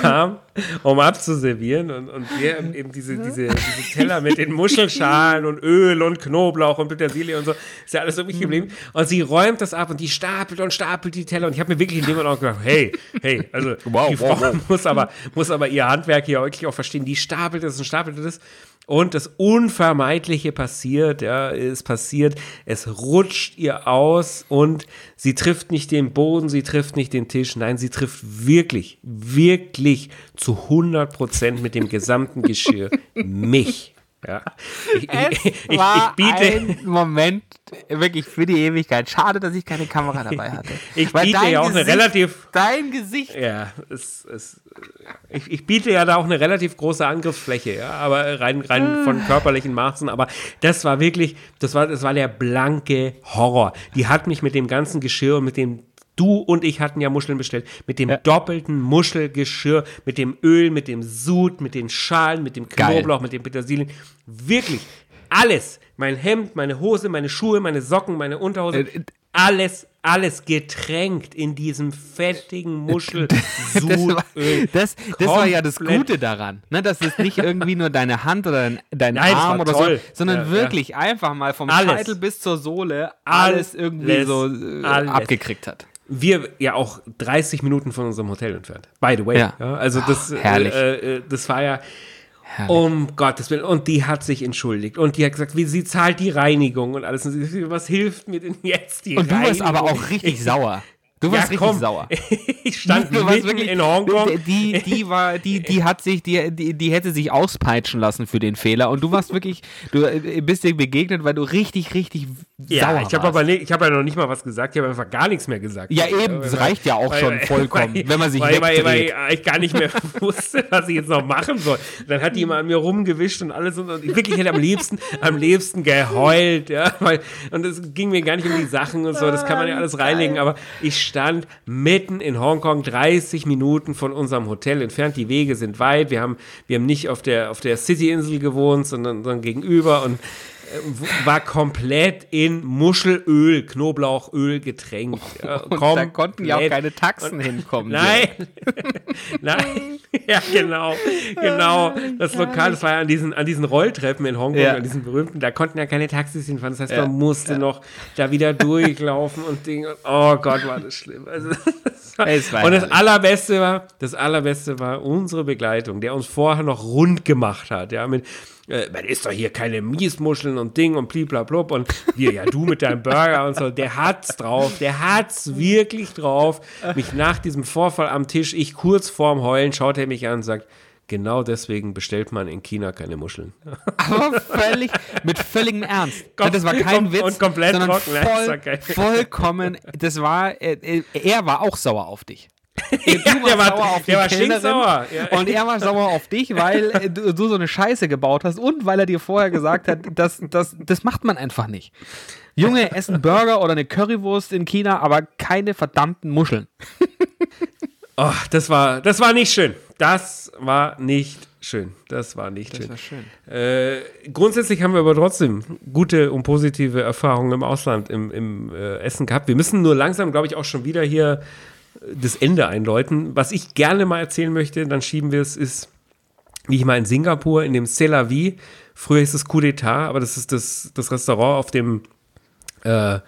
Kam, um abzuservieren und, und wir eben diese, diese, diese Teller mit den Muschelschalen und Öl und Knoblauch und Petersilie und so, ist ja alles so übrig geblieben. Und sie räumt das ab und die stapelt und stapelt die Teller und ich habe mir wirklich in dem Moment auch gedacht, hey, hey, also wow, die Frau wow, wow. Muss, aber, muss aber ihr Handwerk hier wirklich auch verstehen, die stapelt das und stapelt das und das Unvermeidliche passiert, ja, ist passiert. Es rutscht ihr aus und sie trifft nicht den Boden, sie trifft nicht den Tisch. Nein, sie trifft wirklich, wirklich zu 100 Prozent mit dem gesamten Geschirr (laughs) mich. Ja. (laughs) Ich, ich, ich, ich, biete ein Moment wirklich für die Ewigkeit. Schade, dass ich keine Kamera dabei (laughs) hatte. ich biete ja auch Gesicht, eine relativ. Dein Gesicht. Ja, es, es, ich, ich biete ja da auch eine relativ große Angriffsfläche, ja, aber rein, rein von körperlichen Maßen. Aber das war wirklich, das war, das war der blanke Horror. Die hat mich mit dem ganzen Geschirr und mit dem Du und ich hatten ja Muscheln bestellt. Mit dem ja. doppelten Muschelgeschirr, mit dem Öl, mit dem Sud, mit den Schalen, mit dem Knoblauch, Geil. mit dem Petersilien. Wirklich alles. Mein Hemd, meine Hose, meine Schuhe, meine Socken, meine Unterhose. Äh, äh alles, alles getränkt in diesem fettigen Muschel. (laughs) das, war, das, das war ja das Gute daran, ne? dass es nicht irgendwie nur deine Hand oder dein, dein Nein, Arm oder toll. so, sondern ja, wirklich ja. einfach mal vom alles. Scheitel bis zur Sohle alles, alles irgendwie so äh, abgekriegt hat wir ja auch 30 Minuten von unserem Hotel entfernt. By the way. Ja. Ja, also das, oh, äh, äh, das war ja. Herrlich. Um Gottes Willen. Und die hat sich entschuldigt. Und die hat gesagt, wie sie zahlt die Reinigung und alles. Und sie, was hilft mir denn jetzt die und Reinigung? Und du warst aber auch richtig sauer. (laughs) Du warst ja, richtig sauer. (laughs) ich stand (laughs) du mitten wirklich, in Hongkong. Die, die, war, die, die hat sich, die, die, die hätte sich auspeitschen lassen für den Fehler. Und du warst wirklich, du äh, bist dir begegnet, weil du richtig, richtig ja, sauer ich habe aber ich habe ja noch nicht mal was gesagt. Ich habe einfach gar nichts mehr gesagt. Ja eben, das reicht ja auch weil, schon vollkommen, weil, wenn man sich weil, weil, weil, ich gar nicht mehr (laughs) wusste, was ich jetzt noch machen soll. Dann hat die immer an mir rumgewischt und alles und, und ich wirklich hätte am liebsten, am liebsten geheult, ja, weil und es ging mir gar nicht um die Sachen und so. Das kann man ja alles reinlegen. Aber ich stand mitten in Hongkong, 30 Minuten von unserem Hotel entfernt. Die Wege sind weit. Wir haben, wir haben nicht auf der, auf der City-Insel gewohnt, sondern, sondern gegenüber. Und war komplett in Muschelöl, Knoblauchöl getränkt. Ja, (laughs) und da konnten ja auch keine Taxen und, hinkommen. (laughs) Nein, (laughs) nein, ja genau, genau. Das Lokal, das war ja an diesen, an diesen Rolltreppen in Hongkong, ja. an diesen berühmten, da konnten ja keine Taxis hinfahren. Das heißt, ja. man musste noch da wieder durchlaufen und Dinge. Oh Gott, war das schlimm. Also, das war, das und das allerbeste war, das allerbeste war unsere Begleitung, der uns vorher noch rund gemacht hat, ja, mit äh, man isst doch hier keine Miesmuscheln und Ding und bliblablub und wir, ja, du mit deinem Burger und so, der hat's drauf, der hat's wirklich drauf. Mich nach diesem Vorfall am Tisch, ich kurz vorm Heulen, schaut er mich an und sagt, Genau deswegen bestellt man in China keine Muscheln. Aber völlig, mit völligem Ernst. (laughs) Kom das war kein Witz. Und komplett sondern trocken. Voll, vollkommen, das war, äh, er war auch sauer auf dich. Du (laughs) ja, der war, sauer auf der war sauer. Ja. Und er war sauer auf dich, weil äh, du, du, so eine Scheiße gebaut hast und weil er dir vorher gesagt hat, das, das, das macht man einfach nicht. Junge essen Burger oder eine Currywurst in China, aber keine verdammten Muscheln. (laughs) Oh, das war, das war nicht schön. Das war nicht schön. Das war nicht das schön. War schön. Äh, grundsätzlich haben wir aber trotzdem gute und positive Erfahrungen im Ausland im, im äh, Essen gehabt. Wir müssen nur langsam, glaube ich, auch schon wieder hier das Ende einläuten. Was ich gerne mal erzählen möchte, dann schieben wir es, ist, wie ich mal in Singapur, in dem Celavi, früher hieß es Coup d'etat, aber das ist das, das Restaurant auf dem äh,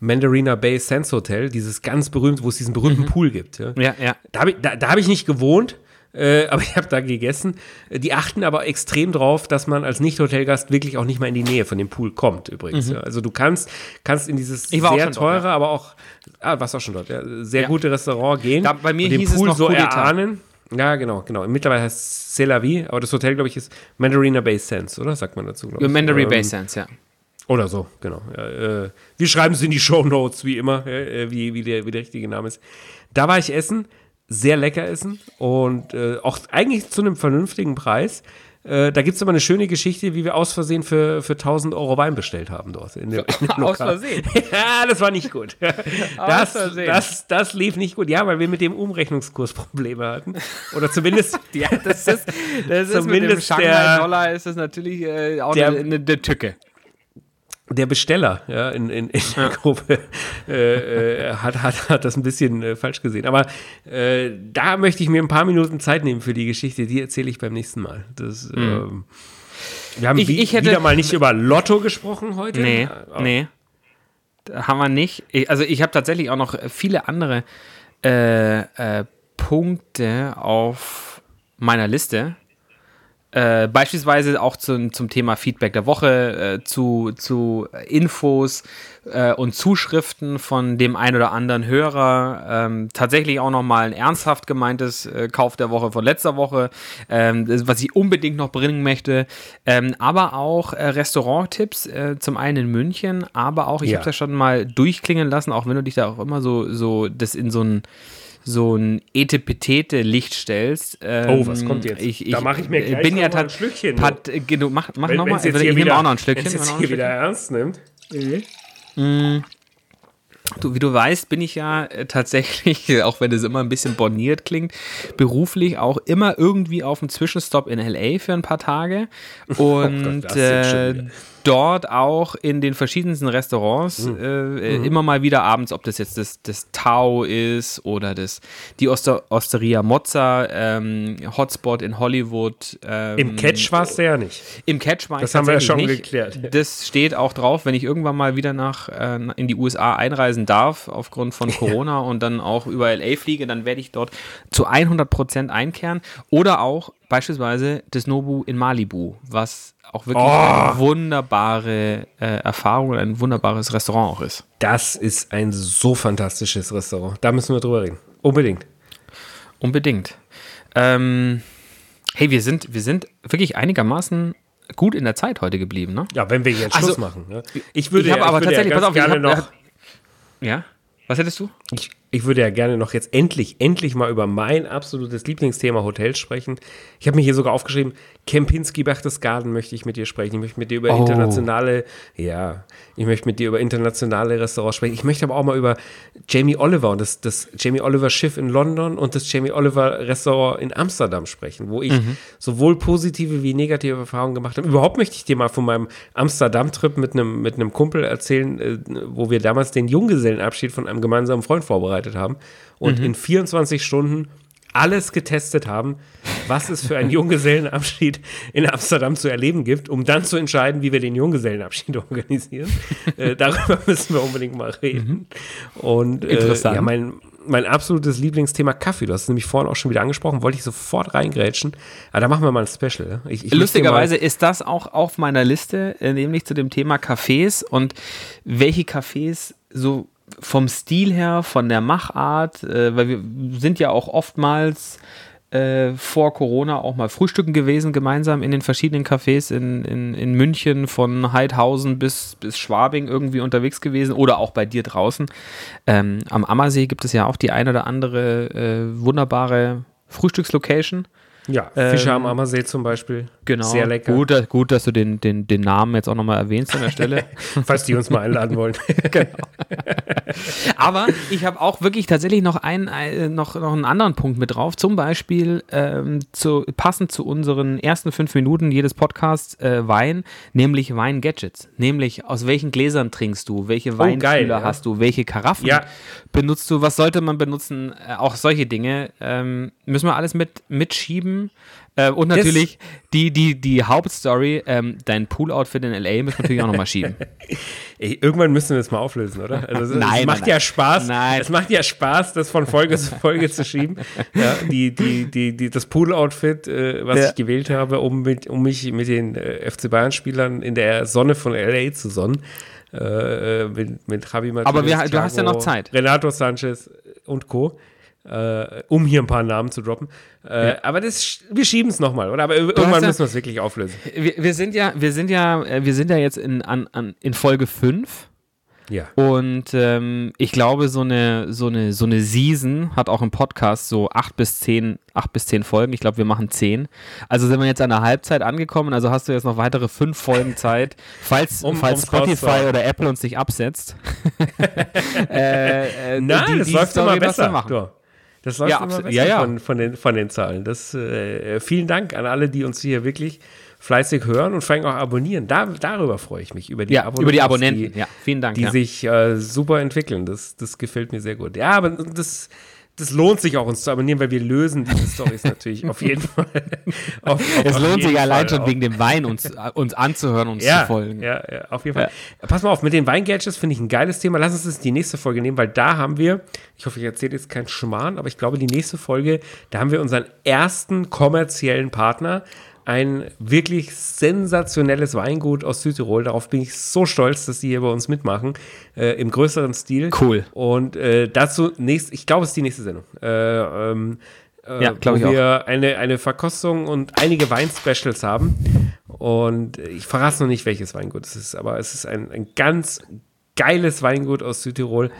Mandarina Bay Sands Hotel, dieses ganz berühmt, wo es diesen berühmten mhm. Pool gibt. Ja, ja. ja. Da habe ich, da, da hab ich nicht gewohnt, äh, aber (laughs) ich habe da gegessen. Die achten aber extrem drauf, dass man als Nicht-Hotelgast wirklich auch nicht mal in die Nähe von dem Pool kommt, übrigens. Mhm. Ja. Also du kannst, kannst in dieses sehr teure, dort, ja. aber auch, ah, warst auch schon dort, ja, sehr gute Restaurant gehen. Da, bei mir und den hieß Pool es noch so erahnen. Ja, genau, genau. Mittlerweile heißt es C'est la Vie, aber das Hotel, glaube ich, ist Mandarina Bay Sands, oder? Sagt man dazu, glaube ich. Mandarina ähm, Bay Sands, ja. Oder so, genau. Ja, äh, wir schreiben es in die Show Notes, wie immer, äh, wie, wie, der, wie der richtige Name ist. Da war ich essen sehr lecker essen und äh, auch eigentlich zu einem vernünftigen Preis. Äh, da gibt es aber eine schöne Geschichte, wie wir aus Versehen für, für 1000 Euro Wein bestellt haben dort. In dem, in dem (laughs) aus Versehen? (laughs) ja, das war nicht gut. (laughs) Das, das, das lief nicht gut. Ja, weil wir mit dem Umrechnungskurs Probleme hatten. Oder zumindest. ja, das ist, das ist mit dem Shanghai-Dollar ist das natürlich äh, auch der, eine, eine Tücke der Besteller ja, in, in, in der Gruppe äh, äh, hat, hat, hat das ein bisschen äh, falsch gesehen. Aber äh, da möchte ich mir ein paar Minuten Zeit nehmen für die Geschichte. Die erzähle ich beim nächsten Mal. Das, mhm. ähm, wir haben ich, ich hätte, wieder mal nicht über Lotto gesprochen heute. Nee, aber, nee. Haben wir nicht. Ich, also ich habe tatsächlich auch noch viele andere äh, äh, Punkte auf meiner Liste äh, beispielsweise auch zum, zum Thema Feedback der Woche, äh, zu, zu Infos äh, und Zuschriften von dem ein oder anderen Hörer. Ähm, tatsächlich auch nochmal ein ernsthaft gemeintes äh, Kauf der Woche von letzter Woche, ähm, was ich unbedingt noch bringen möchte. Ähm, aber auch äh, Restauranttipps, äh, zum einen in München, aber auch, ich ja. habe das schon mal durchklingen lassen, auch wenn du dich da auch immer so, so das in so ein so ein Etepetete-Licht stellst. Ähm, oh, was kommt jetzt? Ich, ich, da mache ich mir gleich bin ja ein Schlückchen. Pat, genau, mach mach nochmal. Ich nehme auch noch ein Schlückchen. Wenn es jetzt hier wieder ernst nimmt. Mhm. Du, wie du weißt, bin ich ja äh, tatsächlich, (laughs) auch wenn es immer ein bisschen borniert klingt, beruflich auch immer irgendwie auf einem Zwischenstopp in LA für ein paar Tage. Und (laughs) oh Gott, äh, dort auch in den verschiedensten Restaurants mhm. Äh, mhm. immer mal wieder abends, ob das jetzt das, das Tau ist oder das, die Oster, Osteria Mozza, ähm, Hotspot in Hollywood. Ähm, Im Catch war es ja nicht. Im Catch war das ich Das haben wir ja schon nicht. geklärt. Das steht auch drauf, wenn ich irgendwann mal wieder nach äh, in die USA einreisen darf, aufgrund von (laughs) Corona und dann auch über LA fliege, dann werde ich dort zu 100 Prozent einkehren. Oder auch beispielsweise das Nobu in Malibu, was auch wirklich oh. eine wunderbare äh, Erfahrung und ein wunderbares Restaurant auch ist. Das ist ein so fantastisches Restaurant. Da müssen wir drüber reden. Unbedingt. Unbedingt. Ähm, hey, wir sind, wir sind wirklich einigermaßen gut in der Zeit heute geblieben, ne? Ja, wenn wir jetzt Schluss also, machen. Ne? Ich würde, ich ja, aber tatsächlich, ja pass auf, gerne hab, noch. Ja? Was hättest du? Ich, ich würde ja gerne noch jetzt endlich, endlich mal über mein absolutes Lieblingsthema Hotels sprechen. Ich habe mir hier sogar aufgeschrieben, Kempinski Berchtesgaden möchte ich mit dir sprechen. Ich möchte mit dir über oh. internationale, ja, ich möchte mit dir über internationale Restaurants sprechen. Ich möchte aber auch mal über Jamie Oliver und das, das Jamie Oliver Schiff in London und das Jamie Oliver Restaurant in Amsterdam sprechen, wo ich mhm. sowohl positive wie negative Erfahrungen gemacht habe. Überhaupt möchte ich dir mal von meinem Amsterdam-Trip mit einem mit einem Kumpel erzählen, äh, wo wir damals den Junggesellenabschied von einem gemeinsamen Freund vorbereitet haben und mhm. in 24 Stunden alles getestet haben, was es für einen Junggesellenabschied in Amsterdam zu erleben gibt, um dann zu entscheiden, wie wir den Junggesellenabschied (laughs) organisieren. äh, darüber (laughs) müssen wir unbedingt mal reden. Mhm. Und äh, ja, mein, mein absolutes Lieblingsthema Kaffee. Du hast es nämlich vorhin auch schon wieder angesprochen, wollte ich sofort reingrätschen. Aber da machen wir mal ein Special. Ich, ich Lustigerweise ist das auch auf meiner Liste, äh, nämlich zu dem Thema Cafés und welche Cafés so vom Stil her, von der Machart, äh, weil wir sind ja auch oftmals äh, vor Corona auch mal frühstücken gewesen, gemeinsam in den verschiedenen Cafés in, in, in München, von Heidhausen bis, bis Schwabing irgendwie unterwegs gewesen oder auch bei dir draußen. Ähm, am Ammersee gibt es ja auch die ein oder andere äh, wunderbare Frühstückslocation. Ja, Fische ähm, am Ammersee zum Beispiel. Genau. Sehr lecker. Gut, gut dass du den, den, den Namen jetzt auch nochmal erwähnst an der Stelle. (laughs) Falls die uns mal einladen wollen. (laughs) genau. Aber ich habe auch wirklich tatsächlich noch einen, äh, noch, noch einen anderen Punkt mit drauf. Zum Beispiel ähm, zu, passend zu unseren ersten fünf Minuten jedes Podcasts äh, Wein, nämlich Wein-Gadgets. Nämlich aus welchen Gläsern trinkst du, welche Weinkühler oh, hast du, welche Karaffen ja. benutzt du, was sollte man benutzen, äh, auch solche Dinge. Ähm, müssen wir alles mit mitschieben. Äh, und natürlich das die, die, die Hauptstory, ähm, dein Pool-Outfit in L.A. müssen wir natürlich auch nochmal schieben. (laughs) Ey, irgendwann müssen wir das mal auflösen, oder? Also, (laughs) nein, es macht nein, ja Spaß. Nein. Es macht ja Spaß, das von Folge zu Folge zu schieben. (laughs) Ja, die, die, die, die, das Pool-Outfit, äh, was ja. ich gewählt habe, um, mit, um mich mit den äh, FC Bayern-Spielern in der Sonne von L.A. zu sonnen. Äh, äh, mit, mit Javi Martinez, Aber wir, du hast ja noch Zeit. Renato Sanchez und Co äh, um hier ein paar Namen zu droppen. Äh, ja. Aber das, wir schieben es nochmal, oder? Aber irgendwann ja, müssen wir es wirklich auflösen. Wir, wir, sind ja, wir sind ja, äh, wir sind ja jetzt in, an, an, in Folge 5. Ja. Und ähm, ich glaube, so eine, so, eine, so eine Season hat auch im Podcast so acht bis zehn, acht bis zehn Folgen. Ich glaube, wir machen zehn. Also sind wir jetzt an der Halbzeit angekommen. Also hast du jetzt noch weitere fünf Folgen (laughs) Zeit, falls, Um- falls Spotify oder Apple uns nicht absetzt. (laughs) (laughs) äh, äh, Nein, die- das die läuft Story immer besser. machen. Du. Das läuft Ja, immer besser ja, ja. Von, von, den, von den Zahlen. Das, äh, vielen Dank an alle, die uns hier wirklich fleißig hören und vor allem auch abonnieren. Da, darüber freue ich mich, über die Ja, über die Abonnenten. Die, ja, vielen Dank. die ja. sich äh, super entwickeln. Das, das gefällt mir sehr gut. Ja, aber das, das lohnt sich auch, uns zu abonnieren, weil wir lösen diese Stories (laughs) natürlich auf jeden Fall. (laughs) Auf, auf, es auf lohnt sich allein schon wegen dem Wein, uns, äh, uns anzuhören, uns ja, zu folgen. Ja, ja, auf jeden Fall. Pass mal auf, mit den Weingadgets finde ich ein geiles Thema. Lass uns das die nächste Folge nehmen, weil da haben wir, ich hoffe, ich erzähle jetzt keinen Schmarrn, aber ich glaube, die nächste Folge, da haben wir unseren ersten kommerziellen Partner. Ein wirklich sensationelles Weingut aus Südtirol. Darauf bin ich so stolz, dass die hier bei uns mitmachen. Äh, Im größeren Stil. Cool. Und äh, dazu nächst, ich glaube, es ist die nächste Sendung. Äh, ähm, äh, Ja, glaub wo ich auch. wir eine, eine Verkostung und einige Wein-Specials haben. Und ich verrate noch nicht, welches Weingut es ist, aber es ist ein, ein ganz geiles Weingut aus Südtirol,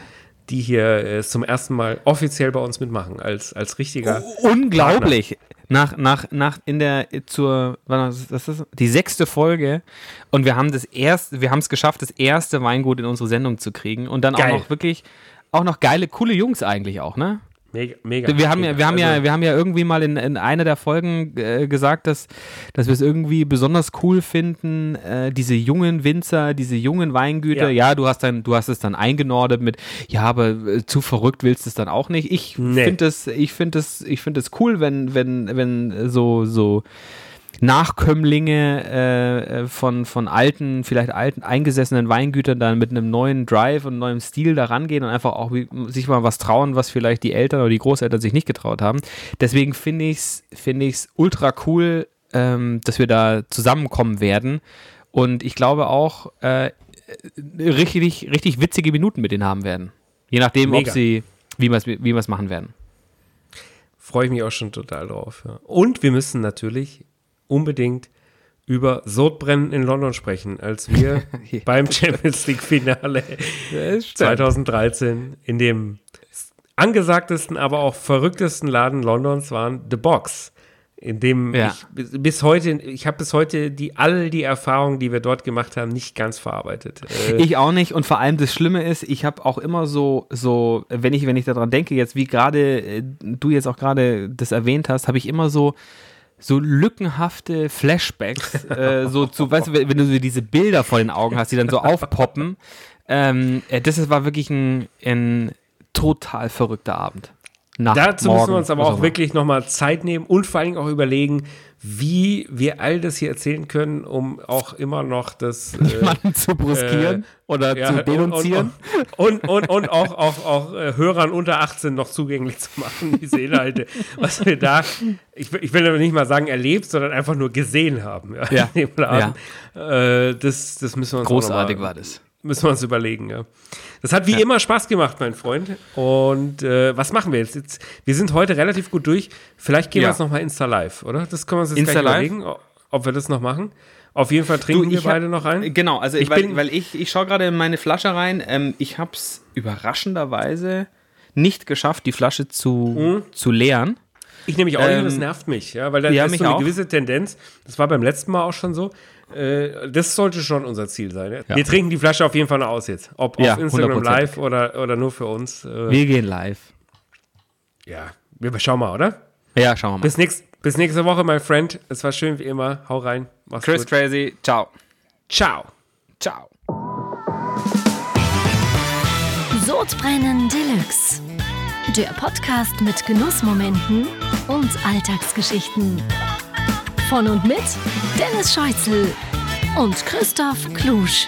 die hier äh, zum ersten Mal offiziell bei uns mitmachen, als, als richtiger. Unglaublich. Nach, nach, nach in der zur was ist das? die sechste Folge und wir haben das erste, wir haben es geschafft, das erste Weingut in unsere Sendung zu kriegen und dann Geil. auch noch wirklich auch noch geile, coole Jungs eigentlich auch, ne? Mega, mega. Wir haben ja, mega. wir haben Also, ja, wir haben ja irgendwie mal in, in einer der Folgen äh, gesagt, dass, dass wir es irgendwie besonders cool finden, äh, diese jungen Winzer, diese jungen Weingüter. Ja. Ja, du hast dann, du hast es dann eingenordet mit, ja, aber äh, zu verrückt willst du es dann auch nicht. Ich Nee. finde es, ich finde es, ich finde es cool, wenn, wenn, wenn so, so Nachkömmlinge äh, äh, von, von alten, vielleicht alten, eingesessenen Weingütern dann mit einem neuen Drive und neuem Stil da rangehen und einfach auch wie, sich mal was trauen, was vielleicht die Eltern oder die Großeltern sich nicht getraut haben. Deswegen finde ich es finde ich's ultra cool, ähm, dass wir da zusammenkommen werden. Und ich glaube auch, äh, richtig, richtig witzige Minuten mit denen haben werden. Je nachdem, Mega. ob sie, wie wir es wie wir's machen werden. Freue ich mich auch schon total drauf. Ja. Und wir müssen natürlich unbedingt über Sodbrennen in London sprechen, als wir (laughs) Ja, beim Champions League Finale 2013 in dem angesagtesten, aber auch verrücktesten Laden Londons waren The Box. In dem Ja. ich bis- heute, ich habe bis heute die, all die Erfahrungen, die wir dort gemacht haben, nicht ganz verarbeitet. Äh, Ich auch nicht und vor allem das Schlimme ist, ich habe auch immer so, so, wenn ich, wenn ich daran denke, jetzt wie gerade äh, du jetzt auch gerade das erwähnt hast, habe ich immer so, so lückenhafte Flashbacks, äh, so zu, weißt du, wenn du so diese Bilder vor den Augen hast, die dann so aufpoppen. Ähm, äh, das war wirklich ein, ein total verrückter Abend. Nacht, Dazu Morgen, müssen wir uns aber auch wirklich nochmal Zeit nehmen und vor allem auch überlegen, wie wir all das hier erzählen können, um auch immer noch das. (laughs) Äh, zu bruskieren oder ja, zu und- denunzieren. Und, und, und, und auch, auch, auch äh, Hörern unter 18 noch zugänglich zu machen, diese Inhalte. (laughs) Was wir da, ich, will- ich will aber nicht mal sagen erlebt, sondern einfach nur gesehen haben. Ja, Ja, Laden. Äh, das, das müssen wir uns Großartig war das. Müssen wir uns überlegen, ja. Das hat wie immer Spaß gemacht, mein Freund. Und äh, was machen wir jetzt? jetzt? Wir sind heute relativ gut durch. Vielleicht gehen wir Ja. jetzt nochmal Insta Live, oder? Das können wir uns jetzt Insta gleich überlegen, ob wir das noch machen. Auf jeden Fall trinken wir ich hab- beide noch ein. Genau, also Ich weil, bin- weil ich, ich schaue gerade in meine Flasche rein. Ähm, ich habe es überraschenderweise nicht geschafft, die Flasche zu, Hm? zu leeren. Ich nehme mich auch nicht, und das Ähm, nervt mich, ja, weil da ja, ist so eine auch. gewisse Tendenz. Das war beim letzten Mal auch schon so. Äh, das sollte schon unser Ziel sein. Ja? Ja. Wir trinken die Flasche auf jeden Fall noch aus jetzt. Ob Ja, auf Instagram 100%. Live oder, oder nur für uns. Äh, Wir gehen live. ja, wir schauen mal, oder? Ja, schauen wir mal. Bis, nächst, bis nächste Woche, mein Friend. Es war schön wie immer. Hau rein. Mach's Chris gut. Crazy, ciao. Ciao. Ciao. Sodbrennen Deluxe. Der Podcast mit Genussmomenten und Alltagsgeschichten. Von und mit Dennis Scheuzel und Christoph Klusch.